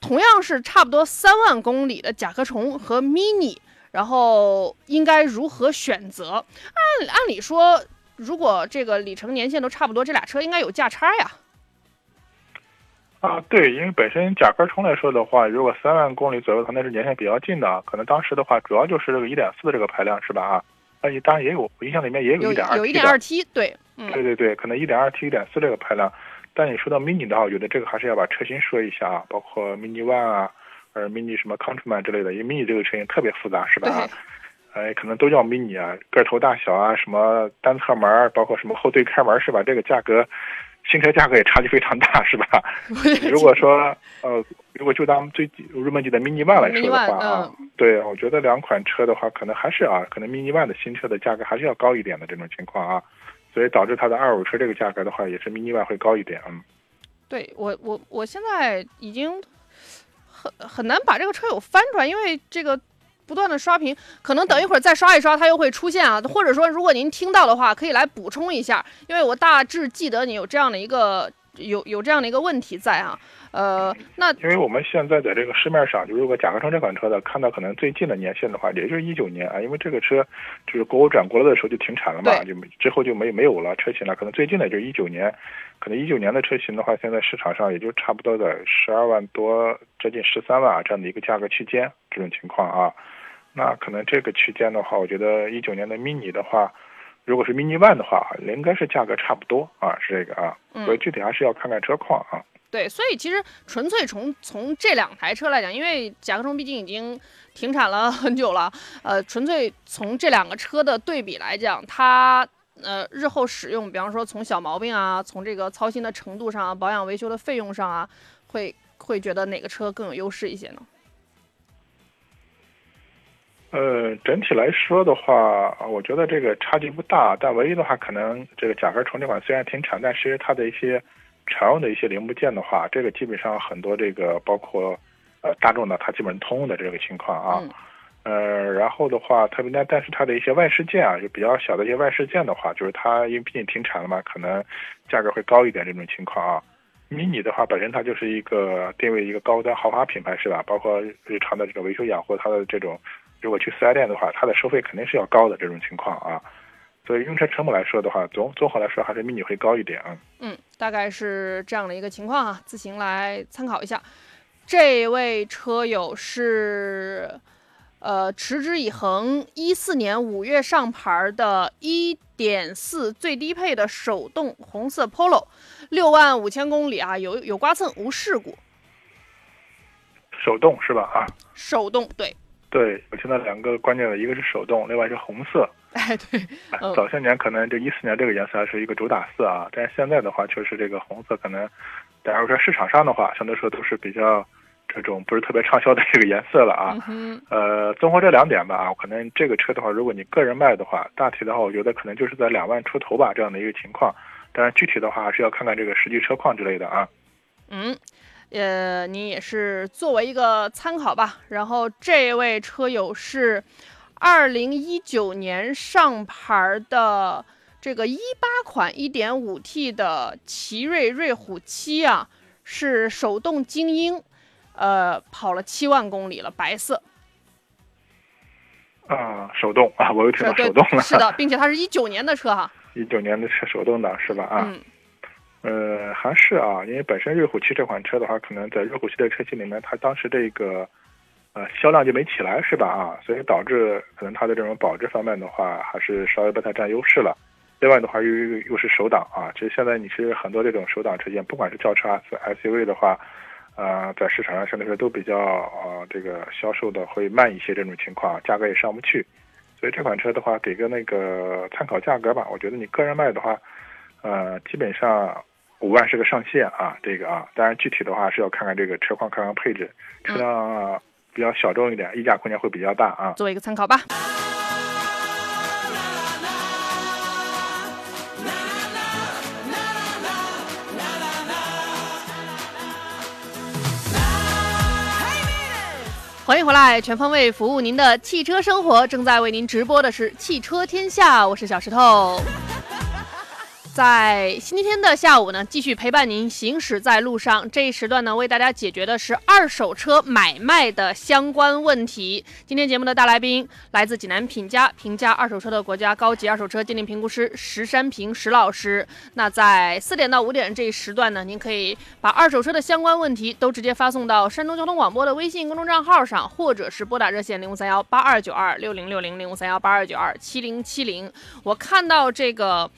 同样是差不多三万公里的甲壳虫和 mini，然后应该如何选择？按按理说，如果这个里程年限都差不多，这俩车应该有价差呀。啊，对，因为本身甲壳虫来说的话，如果三万公里左右，它那是年限比较近的。可能当时的话，主要就是这个一点四的这个排量是吧？啊，而且当然也有，我印象里面也有有一点二有一。点二 T，对，嗯，对对对，可能一点二 T、一点四这个排量。但你说到 mini 的话，我觉得这个还是要把车型说一下啊，包括 mini one 啊，呃 mini 什么 Countryman 之类的，因为 mini 这个车型特别复杂，是吧？对，哎，可能都叫 mini 啊，个头大小啊，什么单侧门，包括什么后对开门，是吧？这个价格新车价格也差距非常大，是吧？如果说呃，如果就当最入门级的 Mini One 来说的话啊，对，我觉得两款车的话，可能还是啊，可能 Mini One 的新车的价格还是要高一点的这种情况啊，所以导致它的二手车这个价格的话，也是 Mini One 会高一点，嗯。对我我我现在已经很很难把这个车有翻出来，因为这个不断的刷屏，可能等一会儿再刷一刷，它又会出现啊。或者说，如果您听到的话，可以来补充一下，因为我大致记得你有这样的一个有有这样的一个问题在啊。呃，那因为我们现在在这个市面上，就如果甲壳虫这款车的，看到可能最近的年限的话，也就是一九年啊，因为这个车就是国五转国六的时候就停产了嘛，就没之后就没没有了车型了，可能最近的就是一九年，可能一九年的车型的话，现在市场上也就差不多在十二万多，接近十三万啊这样的一个价格区间这种情况啊，那可能这个区间的话，我觉得一九年的 mini 的话。如果是 mini one 的话，应该是价格差不多啊，是这个啊，所以具体还是要看看车况啊。对，所以其实纯粹从从这两台车来讲，因为甲壳虫毕竟已经停产了很久了，呃，纯粹从这两个车的对比来讲，它呃日后使用，比方说从小毛病啊，从这个操心的程度上啊，保养维修的费用上啊，会会觉得哪个车更有优势一些呢？呃，整体来说的话，我觉得这个差距不大，但唯一的话，可能这个甲壳虫这款虽然停产，但是它的一些常用的一些零部件的话，这个基本上很多这个包括呃大众的，它基本通用的这个情况啊。呃，然后的话，特别但但是它的一些外饰件啊，就比较小的一些外饰件的话，就是它因为毕竟停产了嘛，可能价格会高一点这种情况啊。mini 的话，本身它就是一个定位一个高端豪华品牌是吧？包括日常的这种维修养护，它的这种。如果去四 S 店的话，它的收费肯定是要高的这种情况啊，所以用车成本来说的话，总综合来说还是 mini 会高一点啊。嗯，大概是这样的一个情况啊，自行来参考一下。这位车友是，呃，持之以恒，一四年五月上牌的1.4最低配的手动红色 Polo，六万五千公里啊，有有刮蹭无事故。手动是吧？啊，手动对。对，我听到两个关键的，一个是手动，另外是红色。哎，对，早些年可能就一四年这个颜色还是一个主打色啊，但是现在的话，确实这个红色可能，假如说市场上的话，相对说都是比较这种不是特别畅销的这个颜色了啊。呃，综合这两点吧啊，可能这个车的话，如果你个人卖的话，大体的话，我觉得可能就是在两万出头吧这样的一个情况，但是具体的话还是要看看这个实际车况之类的啊。嗯。呃，您也是作为一个参考吧。然后这位车友是二零一九年上牌的这个一八款一点五 T 的奇瑞瑞虎七啊，是手动精英，呃，跑了七万公里了，白色。啊，手动啊，我又听到手动了。是的，并且它是一九年的车哈。一九年的车，手动挡是吧？啊。呃，还是啊，因为本身瑞虎七这款车的话，可能在瑞虎系列车型里面，它当时这个呃销量就没起来，是吧？啊，所以导致可能它的这种保值方面的话，还是稍微不太占优势了。另外的话，又又是手挡啊，其实现在你是很多这种手挡车型，不管是轿车还是 SUV 的话，呃，在市场上相对来说都比较啊，这个销售的会慢一些，这种情况，价格也上不去。所以这款车的话，给个那个参考价格吧，我觉得你个人卖的话，呃，基本上。五万是个上限啊，这个啊，当然具体的话是要看看这个车况，看看配置，车辆比较小众一点，溢价空间会比较大啊。做一个参考吧。欢迎回来，全方位服务您的汽车生活，正在为您直播的是汽车天下，我是小石头。在星期天的下午呢，继续陪伴您行驶在路上。这一时段呢，为大家解决的是二手车买卖的相关问题。今天节目的大来宾来自济南品家评价二手车的国家高级二手车鉴定评估师石山平石老师。那在四点到五点这一时段呢，您可以把二手车的相关问题都直接发送到山东交通广播的微信公众账号上，或者是拨打热线零五三幺八二九二六零六零零五三幺八二九二七零七零。我看到这个。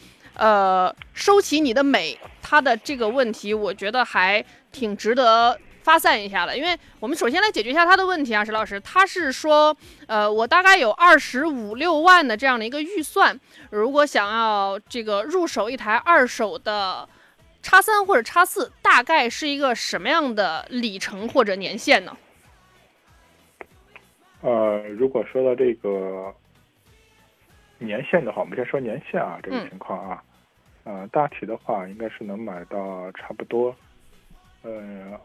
呃，收起你的美，他的这个问题，我觉得还挺值得发散一下的。因为我们首先来解决一下他的问题啊，石老师，他是说，呃，我大概有二十五六万的这样的一个预算，如果想要这个入手一台二手的叉三或者叉四大概是一个什么样的里程或者年限呢？呃，如果说到这个年限的话，我们先说年限啊，这个嗯情况啊，呃，大体的话应该是能买到差不多，呃，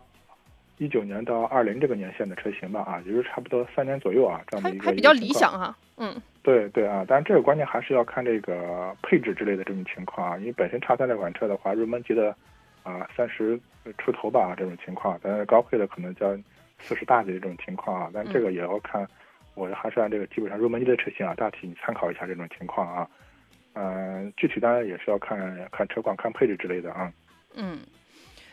一九年到二零这个年限的车型吧，啊，也就是差不多三年左右啊，这样的一个还还比较理想哈。嗯对对啊，但是这个关键还是要看这个配置之类的这种情况啊，因为本身叉三这款车的话，入门级的啊三十出头吧这种情况，但是高配的可能叫四十大几的这种情况啊，但这个也要看，我还是按这个基本上入门级的车型啊，大体你参考一下这种情况啊，嗯、具体当然也是要看看车况、看配置之类的啊。嗯，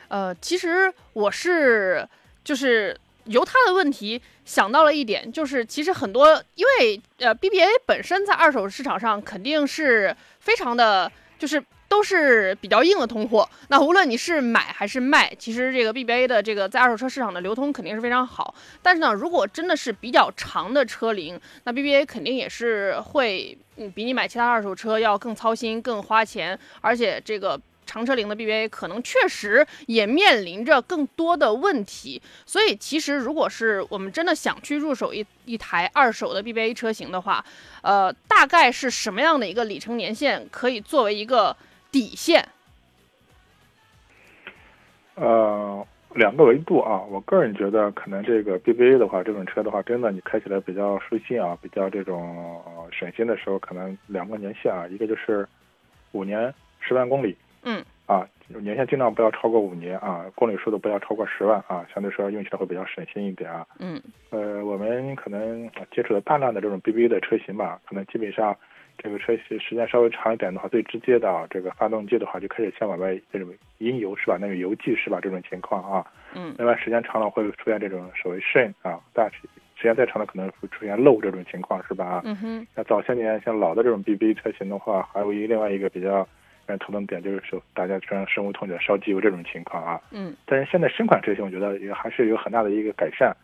呃，其实我是就是由他的问题想到了一点，就是其实很多因为呃 BBA 本身在二手市场上肯定是非常的，就是都是比较硬的通货。那无论你是买还是卖，其实这个 BBA 的这个在二手车市场的流通肯定是非常好。但是呢，如果真的是比较长的车龄，那 BBA 肯定也是会嗯比你买其他二手车要更操心、更花钱，而且这个。长车龄的 BBA 可能确实也面临着更多的问题，所以其实如果是我们真的想去入手一一台二手的 BBA 车型的话，呃，大概是什么样的一个里程年限可以作为一个底线？呃，两个维度啊，我个人觉得可能这个 BBA 的话，这种车的话，真的你开起来比较舒心啊，比较这种、呃省心的时候，可能两个年限啊，一个就是五年十万公里，嗯，啊，年限尽量不要超过五年啊，公里数都不要超过十万啊，相对说用起来会比较省心一点啊。嗯呃，我们可能接触了大量的这种 BBA 的车型吧，可能基本上这个车型时间稍微长一点的话，最直接的啊，这个发动机的话就开始向往外这种引油是吧？那个油迹是吧？这种情况啊，嗯另外时间长了会出现这种所谓渗啊，但是时间再长了可能会出现漏这种情况是吧？啊，嗯哼那早些年像老的这种 BBA 车型的话，还有一另外一个比较让人头疼点就是说大家非常深恶痛绝烧机油这种情况啊。嗯但是现在新款车型，我觉得也还是有很大的一个改善。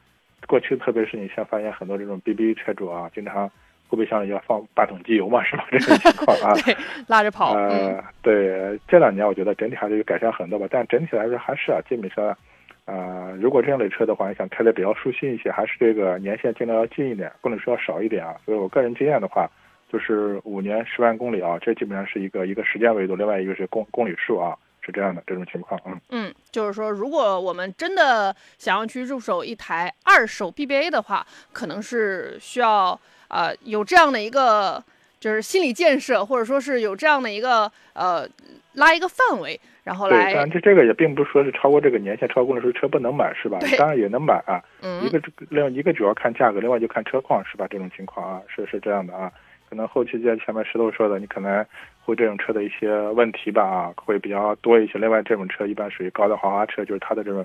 过去特别是你像发现很多这种 BBA 车主啊，经常后备箱里要放半桶机油嘛，是吧？这种情况啊。对，拉着跑，嗯呃，对，这两年我觉得整体还是有改善很多吧，但整体来说还是啊，基本上，呃，如果这样的车的话，你想开的比较舒心一些，还是这个年限尽量要近一点，公里数要少一点啊。所以我个人经验的话，就是五年十万公里啊，这基本上是一个一个时间维度，另外一个是公公里数啊，是这样的这种情况，嗯。嗯，就是说，如果我们真的想要去入手一台二手 BBA 的话，可能是需要呃有这样的一个就是心理建设，或者说是有这样的一个呃拉一个范围，然后对，来但这这个也并不是说是超过这个年限、超过公里数车不能买，是吧对？当然也能买啊。嗯一个这个另外一个主要看价格，另外就看车况，是吧？这种情况啊，是是这样的啊。可能后期就像前面石头说的，你可能会这种车的一些问题吧啊，会比较多一些。另外，这种车一般属于高档豪华车，就是它的这种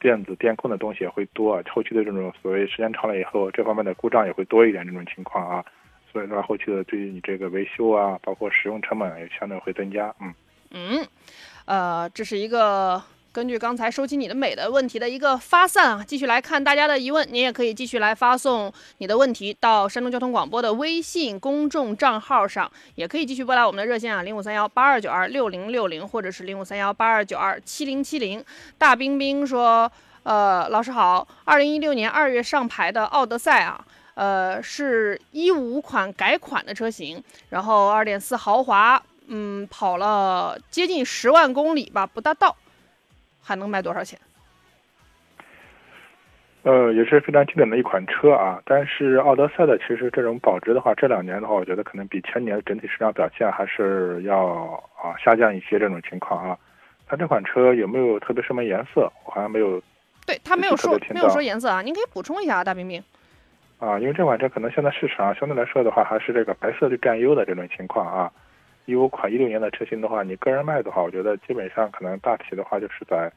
电子电控的东西也会多，后期的这种所谓时间长了以后，这方面的故障也会多一点这种情况啊。所以说，后期的对于你这个维修啊，包括使用成本也相对会增加，嗯。嗯，呃，这是一个根据刚才收集你的美的问题的一个发散啊。继续来看大家的疑问，您也可以继续来发送你的问题到山东交通广播的微信公众账号上，也可以继续拨打我们的热线啊，零五三幺八二九二六零六零，或者是零五三幺八二九二七零七零。大冰冰说，呃，老师好，二零一六年二月上牌的奥德赛啊。呃，是一五款改款的车型，然后二点四豪华，嗯，跑了接近十万公里吧，不大到，还能卖多少钱？呃，也是非常经典的一款车啊。但是奥德赛的其实这种保值的话，这两年的话，我觉得可能比前年整体市场表现还是要啊下降一些这种情况啊。它这款车有没有特别什么颜色？我好像没有对它没有说没有说颜色啊，您可以补充一下啊，大冰冰。啊，因为这款车可能现在市场相对来说的话，还是这个白色最占优的这种情况啊。一五款一六年的车型的话，你个人卖的话，我觉得基本上可能大体的话就是在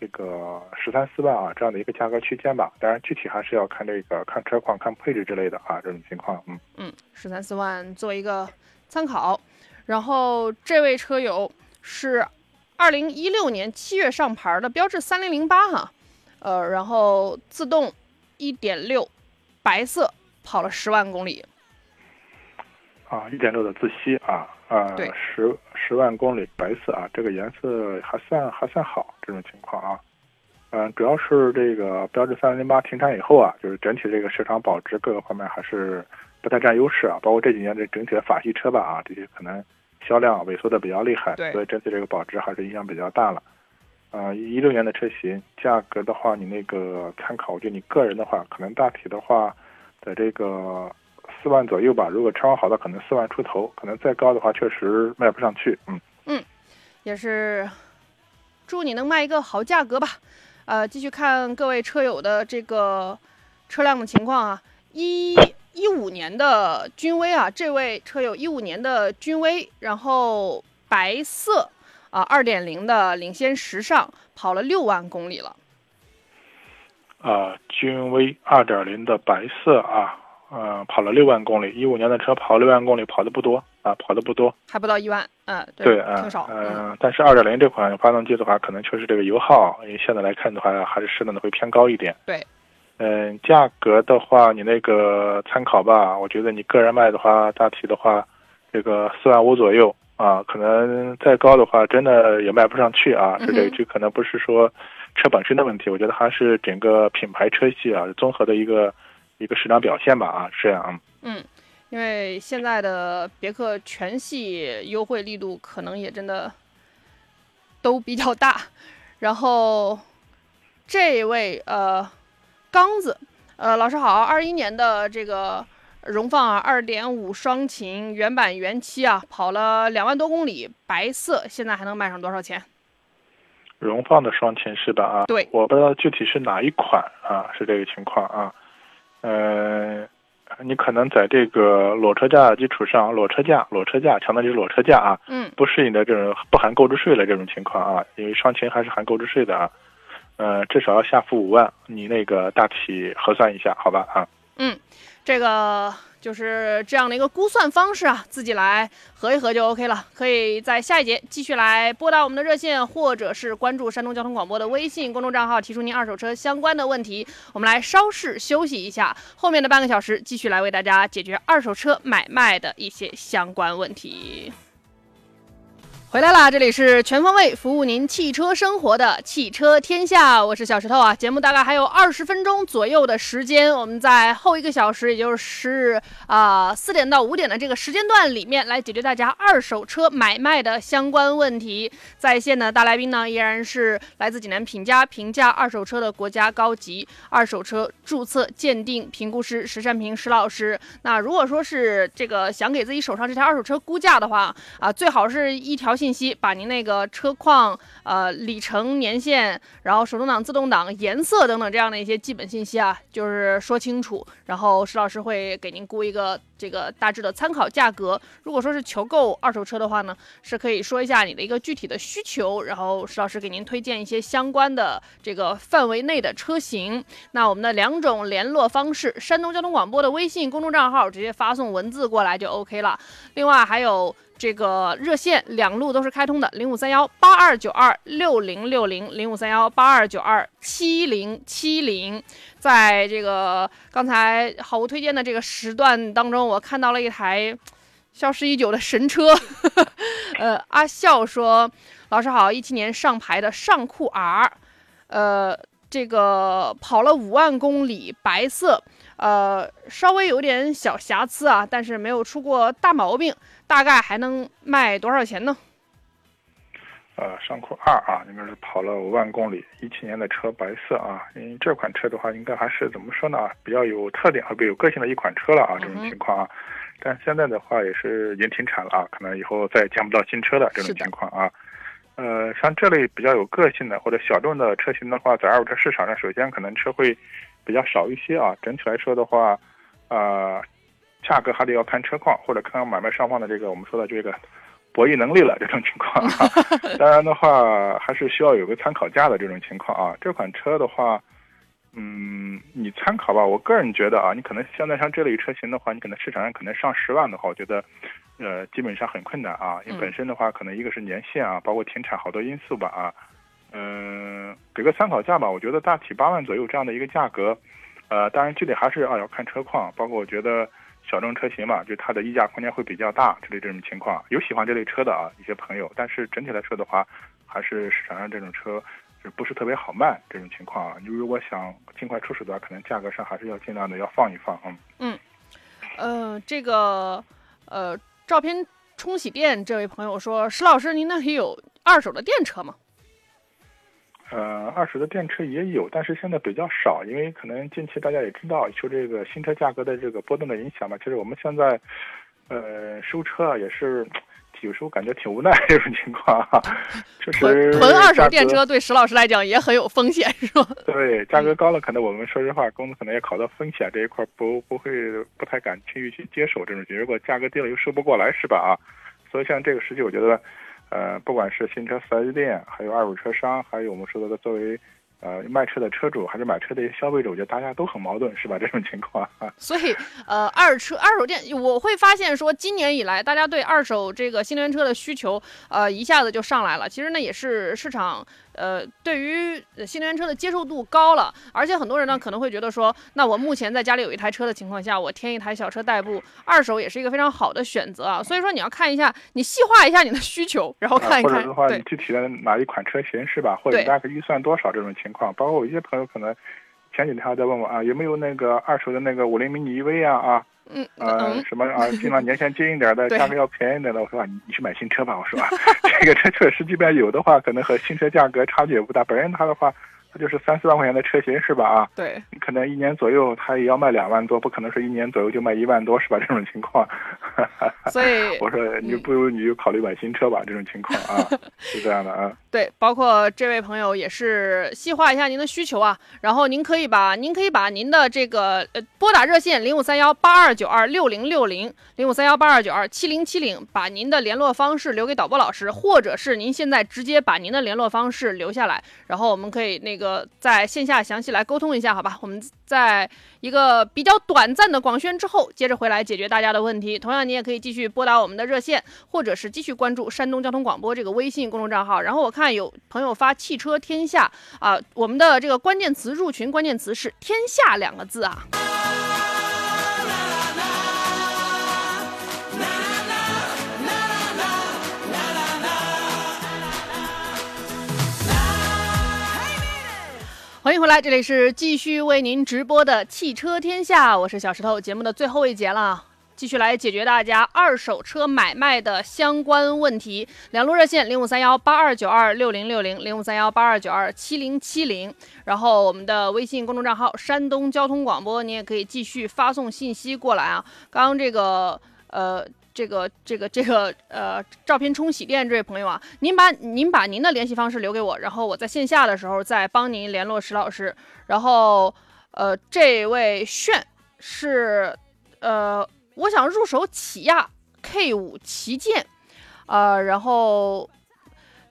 这个十三四万啊这样的一个价格区间吧。当然，具体还是要看这个看车况、看配置之类的啊这种情况。嗯，嗯，十三四万做一个参考。然后这位车友是二零一六年七月上牌的标致三零零八哈，呃，然后自动一点六，白色，跑了十万公里。啊，一点六的自吸啊，啊对，十十万公里白色啊，这个颜色还算还算好这种情况啊。嗯，主要是这个标致三零零八停产以后啊，就是整体这个市场保值各个方面还是不太占优势啊。包括这几年这整体的法系车吧啊，这些可能销量萎缩的比较厉害，对所以整体这个保值还是影响比较大了。呃，一六年的车型价格的话，你那个参考，我觉得你个人的话，可能大体的话，在这个四万左右吧。如果车况好的，可能四万出头；可能再高的话，确实卖不上去。嗯嗯，也是祝你能卖一个好价格吧。呃，继续看各位车友的这个车辆的情况啊，一一五年的君威啊，这位车友一五年的君威，然后白色啊，二点零的领先时尚，跑了六万公里了。啊，君威二点零的白色啊，呃，跑了六万公里。一五年的车跑六万公里，跑的不多啊，跑的不多。还不到一万，嗯、对啊，挺少，嗯，嗯，但是二点零这款发动机的话，可能确实这个油耗，因为现在来看的话，还是适当的会偏高一点。对。嗯，价格的话，你那个参考吧，我觉得你个人卖的话，大体的话，这个四万五左右啊，可能再高的话，真的也卖不上去啊。这这这可能不是说车本身的问题，我觉得还是整个品牌车系啊综合的一个一个市场表现吧啊，是这样啊。嗯，因为现在的别克全系优惠力度可能也真的都比较大。然后这位呃刚子，呃老师好，二一年的这个荣放啊，二点五双擎原版原漆啊，跑了两万多公里，白色，现在还能卖上多少钱？荣放的双擎是吧？啊，对我不知道具体是哪一款啊，是这个情况啊。呃，你可能在这个裸车价基础上，裸车价，裸车价，强调就是裸车价啊，嗯，不适应的这种不含购置税的这种情况啊，因为商情还是含购置税的啊。呃，至少要下浮五万，你那个大体核算一下，好吧啊。嗯，这个就是这样的一个估算方式啊，自己来合一合就 OK 了。可以在下一节继续来拨打我们的热线，或者是关注山东交通广播的微信公众账号，提出您二手车相关的问题。我们来稍事休息一下，后面的半个小时继续来为大家解决二手车买卖的一些相关问题。回来啦！这里是全方位服务您汽车生活的汽车天下，我是小石头啊。节目大概还有二十分钟左右的时间，我们在后一个小时，也就是啊四、点到五点的这个时间段里面，来解决大家二手车买卖的相关问题。在线的大来宾呢，依然是来自济南品家评价二手车的国家高级二手车注册鉴定评估师石善平石老师。那如果说是这个想给自己手上这台二手车估价的话，啊，最好是一条信息，把您那个车况、呃里程、年限，然后手动挡、自动挡、颜色等等这样的一些基本信息啊，就是说清楚。然后石老师会给您估一个这个大致的参考价格。如果说是求购二手车的话呢，是可以说一下你的一个具体的需求，然后石老师给您推荐一些相关的这个范围内的车型。那我们的两种联络方式，山东交通广播的微信公众账号直接发送文字过来就 OK 了。另外还有这个热线，两路都是开通的，零五三幺八二九二六零六零，零五三幺八二九二七零七零。在这个刚才好物推荐的这个时段当中，我看到了一台消失已久的神车。呃，阿笑说：“老师好，一七年上牌的尚酷 R，呃，这个跑了五万公里，白色。”呃，稍微有点小瑕疵啊，但是没有出过大毛病，大概还能卖多少钱呢？呃，尚酷二啊，应该是跑了五万公里，一七年的车，白色啊。因为这款车的话，应该还是怎么说呢？比较有特点和比较有个性的一款车了啊，这种情况啊。但现在的话也是已经停产了啊，可能以后再也见不到新车的这种情况啊。呃，像这类比较有个性的或者小众的车型的话，在二手车市场上，首先可能车会比较少一些啊。整体来说的话，呃，价格还得要看车况或者看买卖双方的这个我们说的这个博弈能力了这种情况啊。当然的话，还是需要有个参考价的这种情况啊。这款车的话，嗯，你参考吧。我个人觉得啊，你可能现在像这类车型的话，你可能市场上可能上十万的话，我觉得，呃，基本上很困难啊。因为嗯本身的话，可能一个是年限啊，包括停产好多因素吧啊。嗯、给个参考价吧，我觉得大体八万左右这样的一个价格，呃，当然具体还是啊要看车况，包括我觉得小众车型嘛，就它的溢价空间会比较大，这类这种情况，有喜欢这类车的啊一些朋友，但是整体来说的话，还是市场上这种车就不是特别好卖这种情况啊。你如果想尽快出手的话，可能价格上还是要尽量的要放一放，嗯。呃，这个呃，照片冲洗店这位朋友说，石老师，您那里有二手的电车吗？呃，二手的电车也有，但是现在比较少，因为可能近期大家也知道，受这个新车价格的这个波动的影响嘛。其实我们现在，呃，收车啊也是有时候感觉挺无奈这种情况啊，确实囤囤二手电车对石老师来讲也很有风险，是吧？对，价格高了，可能我们说实话，公司可能也考虑到风险这一块儿，不不会不太敢轻易去接手这种局。如果价格低了又收不过来，是吧？啊，所以像这个时期，我觉得，呃，不管是新车四 S 店，还有二手车商，还有我们说的作为呃卖车的车主，还是买车的消费者，我觉得大家都很矛盾，是吧？这种情况啊，所以，呃，二车、二手店，我会发现说，今年以来，大家对二手这个新能源车的需求，呃，一下子就上来了。其实呢，也是市场，呃，对于呃新能源车的接受度高了，而且很多人呢可能会觉得说，那我目前在家里有一台车的情况下，我添一台小车代步，二手也是一个非常好的选择啊。所以说，你要看一下，你细化一下你的需求，然后啊看一看或者的话，，你对，具体的哪一款车型是吧？或者大概预算多少这种情况？包括我一些朋友可能前几天还在问我啊，有没有那个二手的那个五菱迷你 EV 啊啊，嗯呃嗯，什么啊，尽量年限近一点的，价格要便宜点的。我说啊，你你去买新车吧。我说啊，这个车确实即便有的话，可能和新车价格差距也不大。本身它的话，它就是三四万块钱的车型是吧？啊，对，你可能一年左右它也要卖两万多，不可能说一年左右就卖一万多是吧？这种情况，所以 我说你不如你就考虑买新车吧，这种情况啊，是这样的啊。对，包括这位朋友也是细化一下您的需求啊，然后您可以把您可以把您的这个呃拨打热线零五三幺八二九二六零六零零五三幺八二九二七零七零，把您的联络方式留给导播老师，或者是您现在直接把您的联络方式留下来，然后我们可以那个这个在线下详细来沟通一下，好吧？我们在一个比较短暂的广宣之后，接着回来解决大家的问题。同样，你也可以继续拨打我们的热线，或者是继续关注山东交通广播这个微信公众账号。然后我看有朋友发“汽车天下”啊、我们的这个关键词入群关键词是“天下”两个字啊。欢迎回来，这里是继续为您直播的《汽车天下》，我是小石头。节目的最后一节了，继续来解决大家二手车买卖的相关问题。两路热线零五三幺八二九二六零六零零五三幺八二九二七零七零，然后我们的微信公众账号山东交通广播，你也可以继续发送信息过来啊。刚刚这个呃。这个这个这个呃，照片冲洗店这位朋友啊，您把您把您的联系方式留给我，然后我在线下的时候再帮您联络石老师。然后呃，这位炫是呃，我想入手起亚 K 五旗舰，呃，然后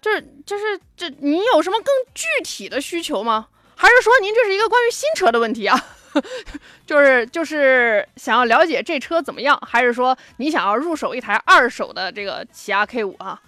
这这是这您有什么更具体的需求吗？还是说您这是一个关于新车的问题啊？就是就是想要了解这车怎么样，还是说你想要入手一台二手的这个起亚 K 五啊？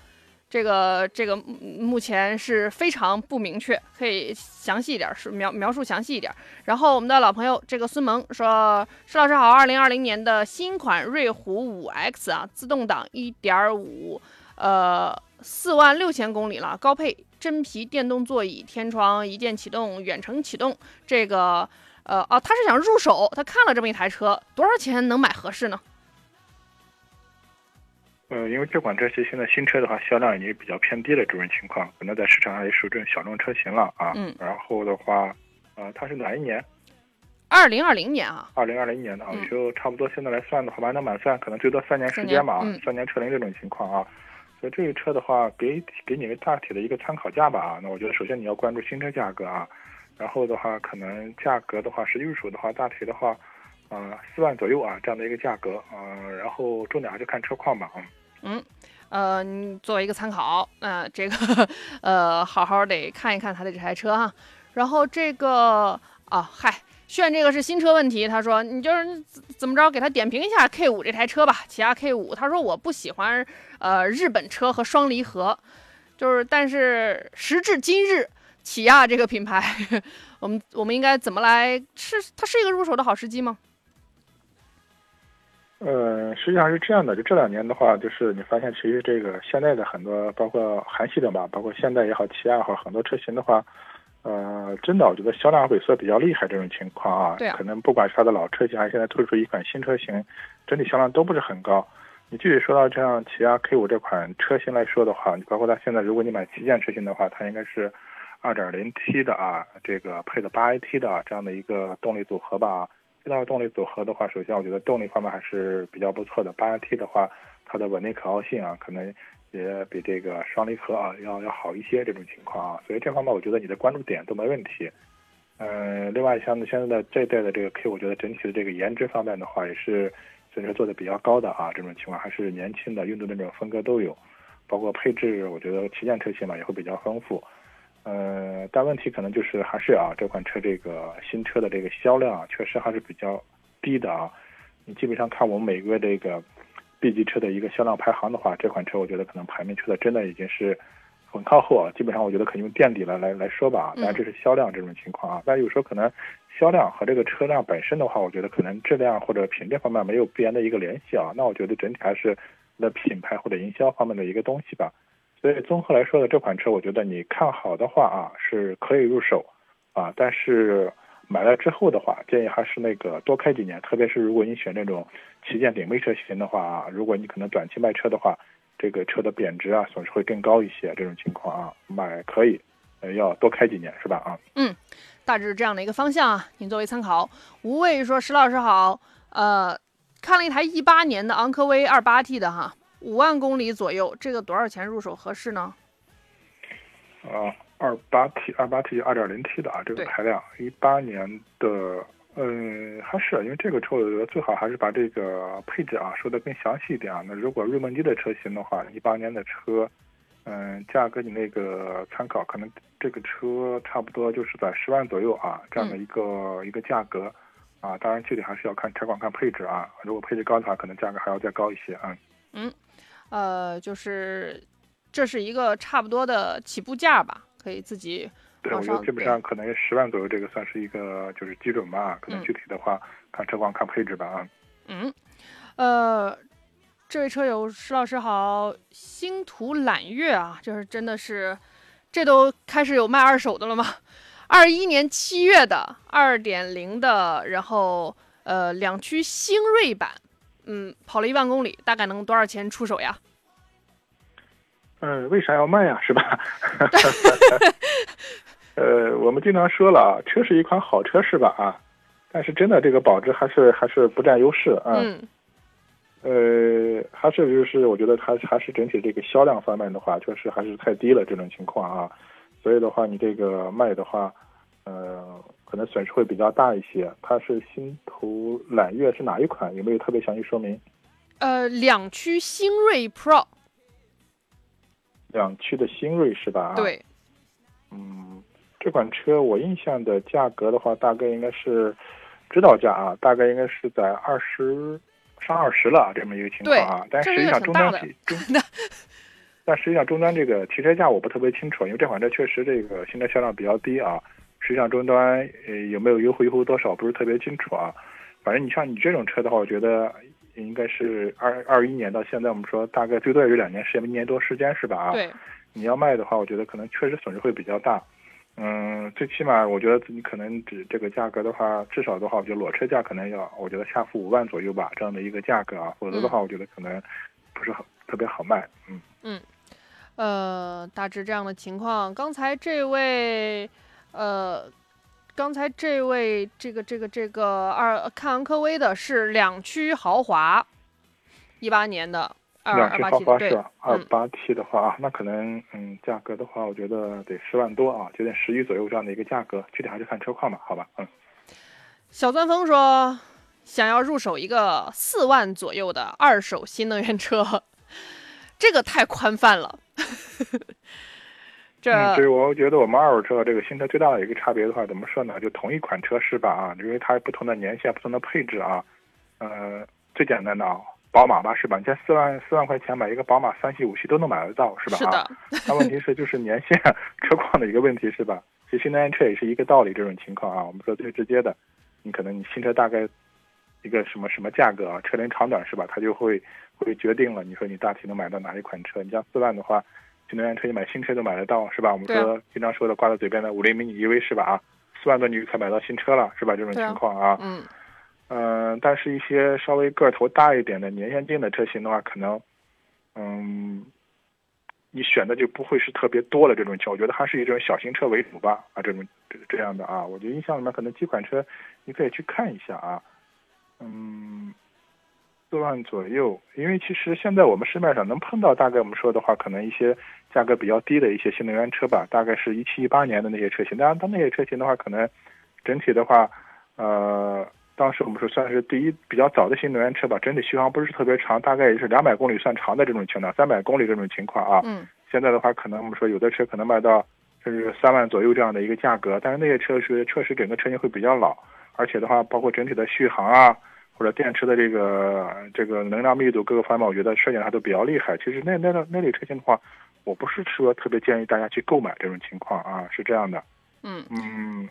这个这个目前是非常不明确，可以详细一点，是描描述详细一点。然后我们的老朋友这个孙萌说：“施老师好，二零二零年的新款瑞虎五 X 啊，自动挡一点五，呃，四万六千公里了，高配真皮电动座椅，天窗一键启动，远程启动。这个呃啊，他是想入手，他看了这么一台车，多少钱能买合适呢？呃，因为这款车其实现在新车的话，销量已经比较偏低的这种情况，可能在市场上也属于这种小众车型了啊。嗯然后的话，呃，它是哪一年？二零二零年啊，二零二零年的啊，嗯就差不多现在来算的话，完整满算可能最多三年时间吧，三年嗯三年车龄这种情况啊。所以这个车的话，给给你个大体的一个参考价吧啊。那我觉得首先你要关注新车价格啊，然后的话可能价格的话，实际入手的话，大体的话，呃，四万左右啊这样的一个价格啊、呃然后重点还是看车况吧啊。嗯，呃，作为一个参考，那、这个呃，好好得看一看他的这台车哈。然后这个啊，嗨，炫这个是新车问题，他说你就是怎怎么着给他点评一下 K 五这台车吧，起亚 K 五。他说我不喜欢呃日本车和双离合，就是但是时至今日，起亚这个品牌，我们我们应该怎么来？是它是一个入手的好时机吗？呃，实际上是这样的，就这两年的话，就是你发现其实这个现在的很多，包括韩系的吧，包括现代也好，起亚也好，很多车型的话，呃，真的我觉得销量萎缩比较厉害这种情况啊，对啊可能不管是它的老车型，还是现在推出一款新车型，整体销量都不是很高。你具体说到这样起亚 K 五这款车型来说的话，你包括它现在，如果你买旗舰车型的话，它应该是 2.0T 的啊，这个配的 8AT 的啊这样的一个动力组合吧。这套动力组合的话，首先我觉得动力方面还是比较不错的。8AT 的话，它的稳定可靠性啊，可能也比这个双离合啊要要好一些这种情况啊。所以这方面我觉得你的关注点都没问题。嗯，另外像现在的这一代的这个 K，我觉得整体的这个颜值方面的话，也是算是做的比较高的啊。这种情况还是年轻的、运动的这种风格都有，包括配置，我觉得旗舰车型嘛也会比较丰富。呃，但问题可能就是还是啊，这款车这个新车的这个销量啊，确实还是比较低的啊。你基本上看我们每个月这个 B 级车的一个销量排行的话，这款车我觉得可能排名出的真的已经是很靠后啊。基本上我觉得可以用垫底来来来说吧，当然这是销量这种情况啊。但有时候可能销量和这个车辆本身的话，我觉得可能质量或者品质方面没有必然的一个联系啊。那我觉得整体还是的品牌或者营销方面的一个东西吧。所以综合来说呢这款车，我觉得你看好的话啊，是可以入手，啊，但是买了之后的话，建议还是那个多开几年，特别是如果你选那种旗舰顶配车型的话啊，如果你可能短期卖车的话，这个车的贬值啊损失会更高一些，这种情况啊，买可以，呃，要多开几年是吧啊？嗯大致这样的一个方向啊，您作为参考。无畏说石老师好，呃，看了一台一八年的昂科威二八 T 的哈，五万公里左右，这个多少钱入手合适呢？啊，二八 T 二八 T 二点零 T 的啊，这个排量，一八年的，嗯，还是因为这个车，我觉得最好还是把这个配置啊说的更详细一点啊。那如果入门级的车型的话，一八年的车，嗯，价格你那个参考，可能这个车差不多就是在十万左右啊，这样的一个、一个价格。啊，当然具体还是要看车况、看配置啊。如果配置高的话，可能价格还要再高一些啊。呃，就是这是一个差不多的起步价吧，可以自己对，我觉得基本上可能十万左右，这个算是一个就是基准吧。可能嗯具体的话，看车况、看配置吧啊。嗯，呃，这位车友石老师好，星途揽月啊，就是真的是，这都开始有卖二手的了吗？二一年七月的二点零的，然后呃两驱星锐版，嗯，跑了一万公里，大概能多少钱出手呀？嗯，为啥要卖呀？是吧？呃，我们经常说了啊，车是一款好车是吧？啊，但是真的这个保值还是还是不占优势啊。嗯呃，还是就是我觉得它还是整体这个销量方面的话，确实还是太低了这种情况啊。所以的话，你这个卖的话，呃，可能损失会比较大一些。它是星途揽月是哪一款？有没有特别详细说明？呃，两驱星锐 Pro，两驱的新锐是吧？。对，嗯，这款车我印象的价格的话，大概应该是指导价啊，大概应该是在二十上二十了这么一个情况啊。但实际上终端终，但实际上终端这个提车价我不特别清楚，因为这款车确实这个新车销量比较低啊。实际上终端呃有没有优惠优惠多少不是特别清楚啊。反正你像你这种车的话，我觉得应该是二二一年到现在，我们说大概最多也就两年时间，一年多时间是吧？啊。对，你要卖的话，我觉得可能确实损失会比较大。嗯，最起码我觉得你可能只这个价格的话，至少的话，我觉得裸车价可能要，我觉得下浮五万左右吧，这样的一个价格啊，否则的话，我觉得可能不是很特别好卖。嗯嗯，呃，大致这样的情况。刚才这位，呃，刚才这位这个这个这个二看昂科威的是两驱豪华，一八年的二两驱豪二八 T 对华是吧？二嗯八 T 的话啊，那可能嗯，价格的话，我觉得得十万多啊，接近十一左右这样的一个价格，具体还是看车况吧，好吧？嗯。小钻风说想要入手一个四万左右的二手新能源车，这个太宽泛了。这、嗯，所以我觉得我们二手车和这个新车最大的一个差别的话，怎么说呢？就同一款车是吧？啊，因为它不同的年限、不同的配置啊，呃，最简单的啊，宝马吧是吧？你像四万四万块钱买一个宝马三系、五系都能买得到是吧？啊，是的，那问题是就是年限、车况的一个问题是吧？其实新能源车也是一个道理，这种情况啊，我们说最直接的，你可能你新车大概一个什么什么价格啊，车龄长短是吧？它就会会决定了，你说你大体能买到哪一款车？你像四万的话，新能源车你买新车都买得到是吧？我们说经常说的挂在嘴边的五菱迷你 EV 是吧？啊，四万多你就可以买到新车了是吧？这种情况啊，嗯嗯、但是一些稍微个头大一点的年限近的车型的话，可能，嗯，你选的就不会是特别多的这种车，我觉得还是以这种小型车为主吧，啊，这种这这样的啊，我觉得印象里面可能几款车你可以去看一下啊，嗯，四万左右，因为其实现在我们市面上能碰到，大概我们说的话，可能一些价格比较低的一些新能源车吧，大概是一七一八年的那些车型，当然，它那些车型的话，可能整体的话，呃。当时我们说算是第一比较早的新能源车吧，整体续航不是特别长，大概也是两百公里算长的这种情况，三百公里这种情况啊。嗯现在的话，可能我们说有的车可能卖到甚至三万左右这样的一个价格，但是那些车是确实整个车型会比较老，而且的话，包括整体的续航啊，或者电池的这个这个能量密度各个方面，我觉得设计还都比较厉害。其实那那那类车型的话，我不是说特别建议大家去购买这种情况啊，是这样的。嗯，嗯，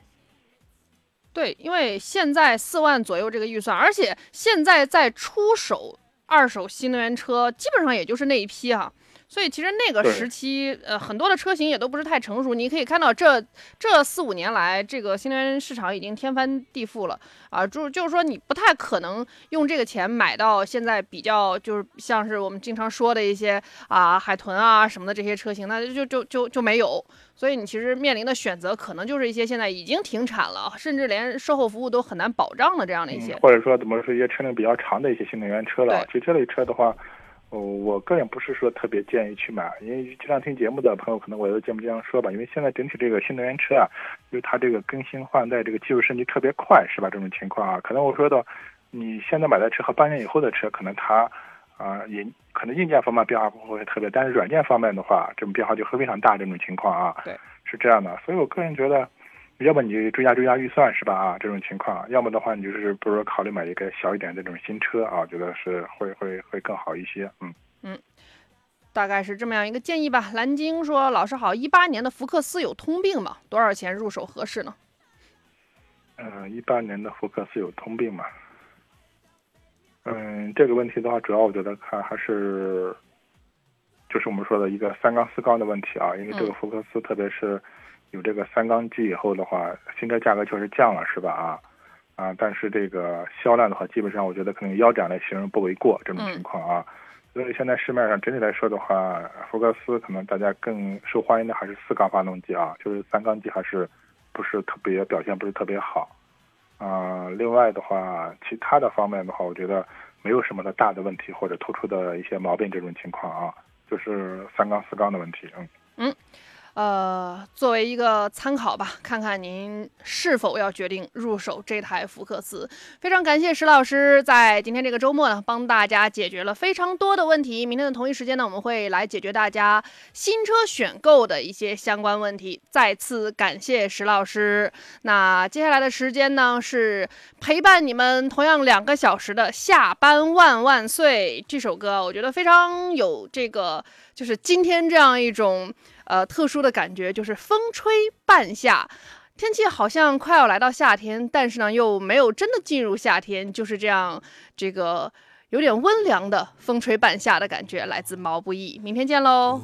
对，因为现在四万左右这个预算，而且现在在出手二手新能源车，基本上也就是那一批哈、所以其实那个时期，呃，很多的车型也都不是太成熟。你可以看到这这四五年来，这个新能源市场已经天翻地覆了啊！就就是说，你不太可能用这个钱买到现在比较就是像是我们经常说的一些啊海豚啊什么的这些车型，那就就就就没有。所以你其实面临的选择可能就是一些现在已经停产了，甚至连售后服务都很难保障的这样的一些嗯。或者说怎么说一些车龄比较长的一些新能源车了。其实这类车的话，呃，我个人不是说特别建议去买，因为经常听节目的朋友可能我都节目这样说吧，因为现在整体这个新能源车啊，就是它这个更新换代这个技术升级特别快，是吧？这种情况啊，可能我说的你现在买的车和半年以后的车，可能它啊、也可能硬件方面变化不会特别，但是软件方面的话，这种变化就会非常大，这种情况啊，对，是这样的。所以我个人觉得。要么你就追加追加预算是吧？啊，这种情况，要么的话你就是不如考虑买一个小一点的这种新车啊，我觉得是会会会更好一些。嗯嗯，大概是这么样一个建议吧。蓝鲸说：“老师好，一八年的福克斯有通病吗？多少钱入手合适呢？嗯，一八年的福克斯有通病吗？嗯，这个问题的话，主要我觉得看还是就是我们说的一个三缸四缸的问题啊，因为这个嗯福克斯特别是有这个三缸机以后的话，新车价格确实降了，是吧？啊啊，但是这个销量的话，基本上我觉得可能腰斩来形容不为过这种情况啊。所以现在市面上整体来说的话，福克斯可能大家更受欢迎的还是四缸发动机啊，就是三缸机还是不是特别表现不是特别好。啊、另外的话，其他的方面的话，我觉得没有什么的大的问题或者突出的一些毛病这种情况啊，就是三缸四缸的问题。嗯，呃，作为一个参考吧，看看您是否要决定入手这台福克斯。非常感谢石老师在今天这个周末呢，帮大家解决了非常多的问题。明天的同一时间呢，我们会来解决大家新车选购的一些相关问题。再次感谢石老师。那接下来的时间呢，是陪伴你们同样两个小时的《下班万万岁》这首歌，我觉得非常有这个，就是今天这样一种。呃特殊的感觉，就是风吹半夏。天气好像快要来到夏天，但是呢又没有真的进入夏天，就是这样，这个有点温凉的风吹半夏的感觉，来自毛不易。明天见喽。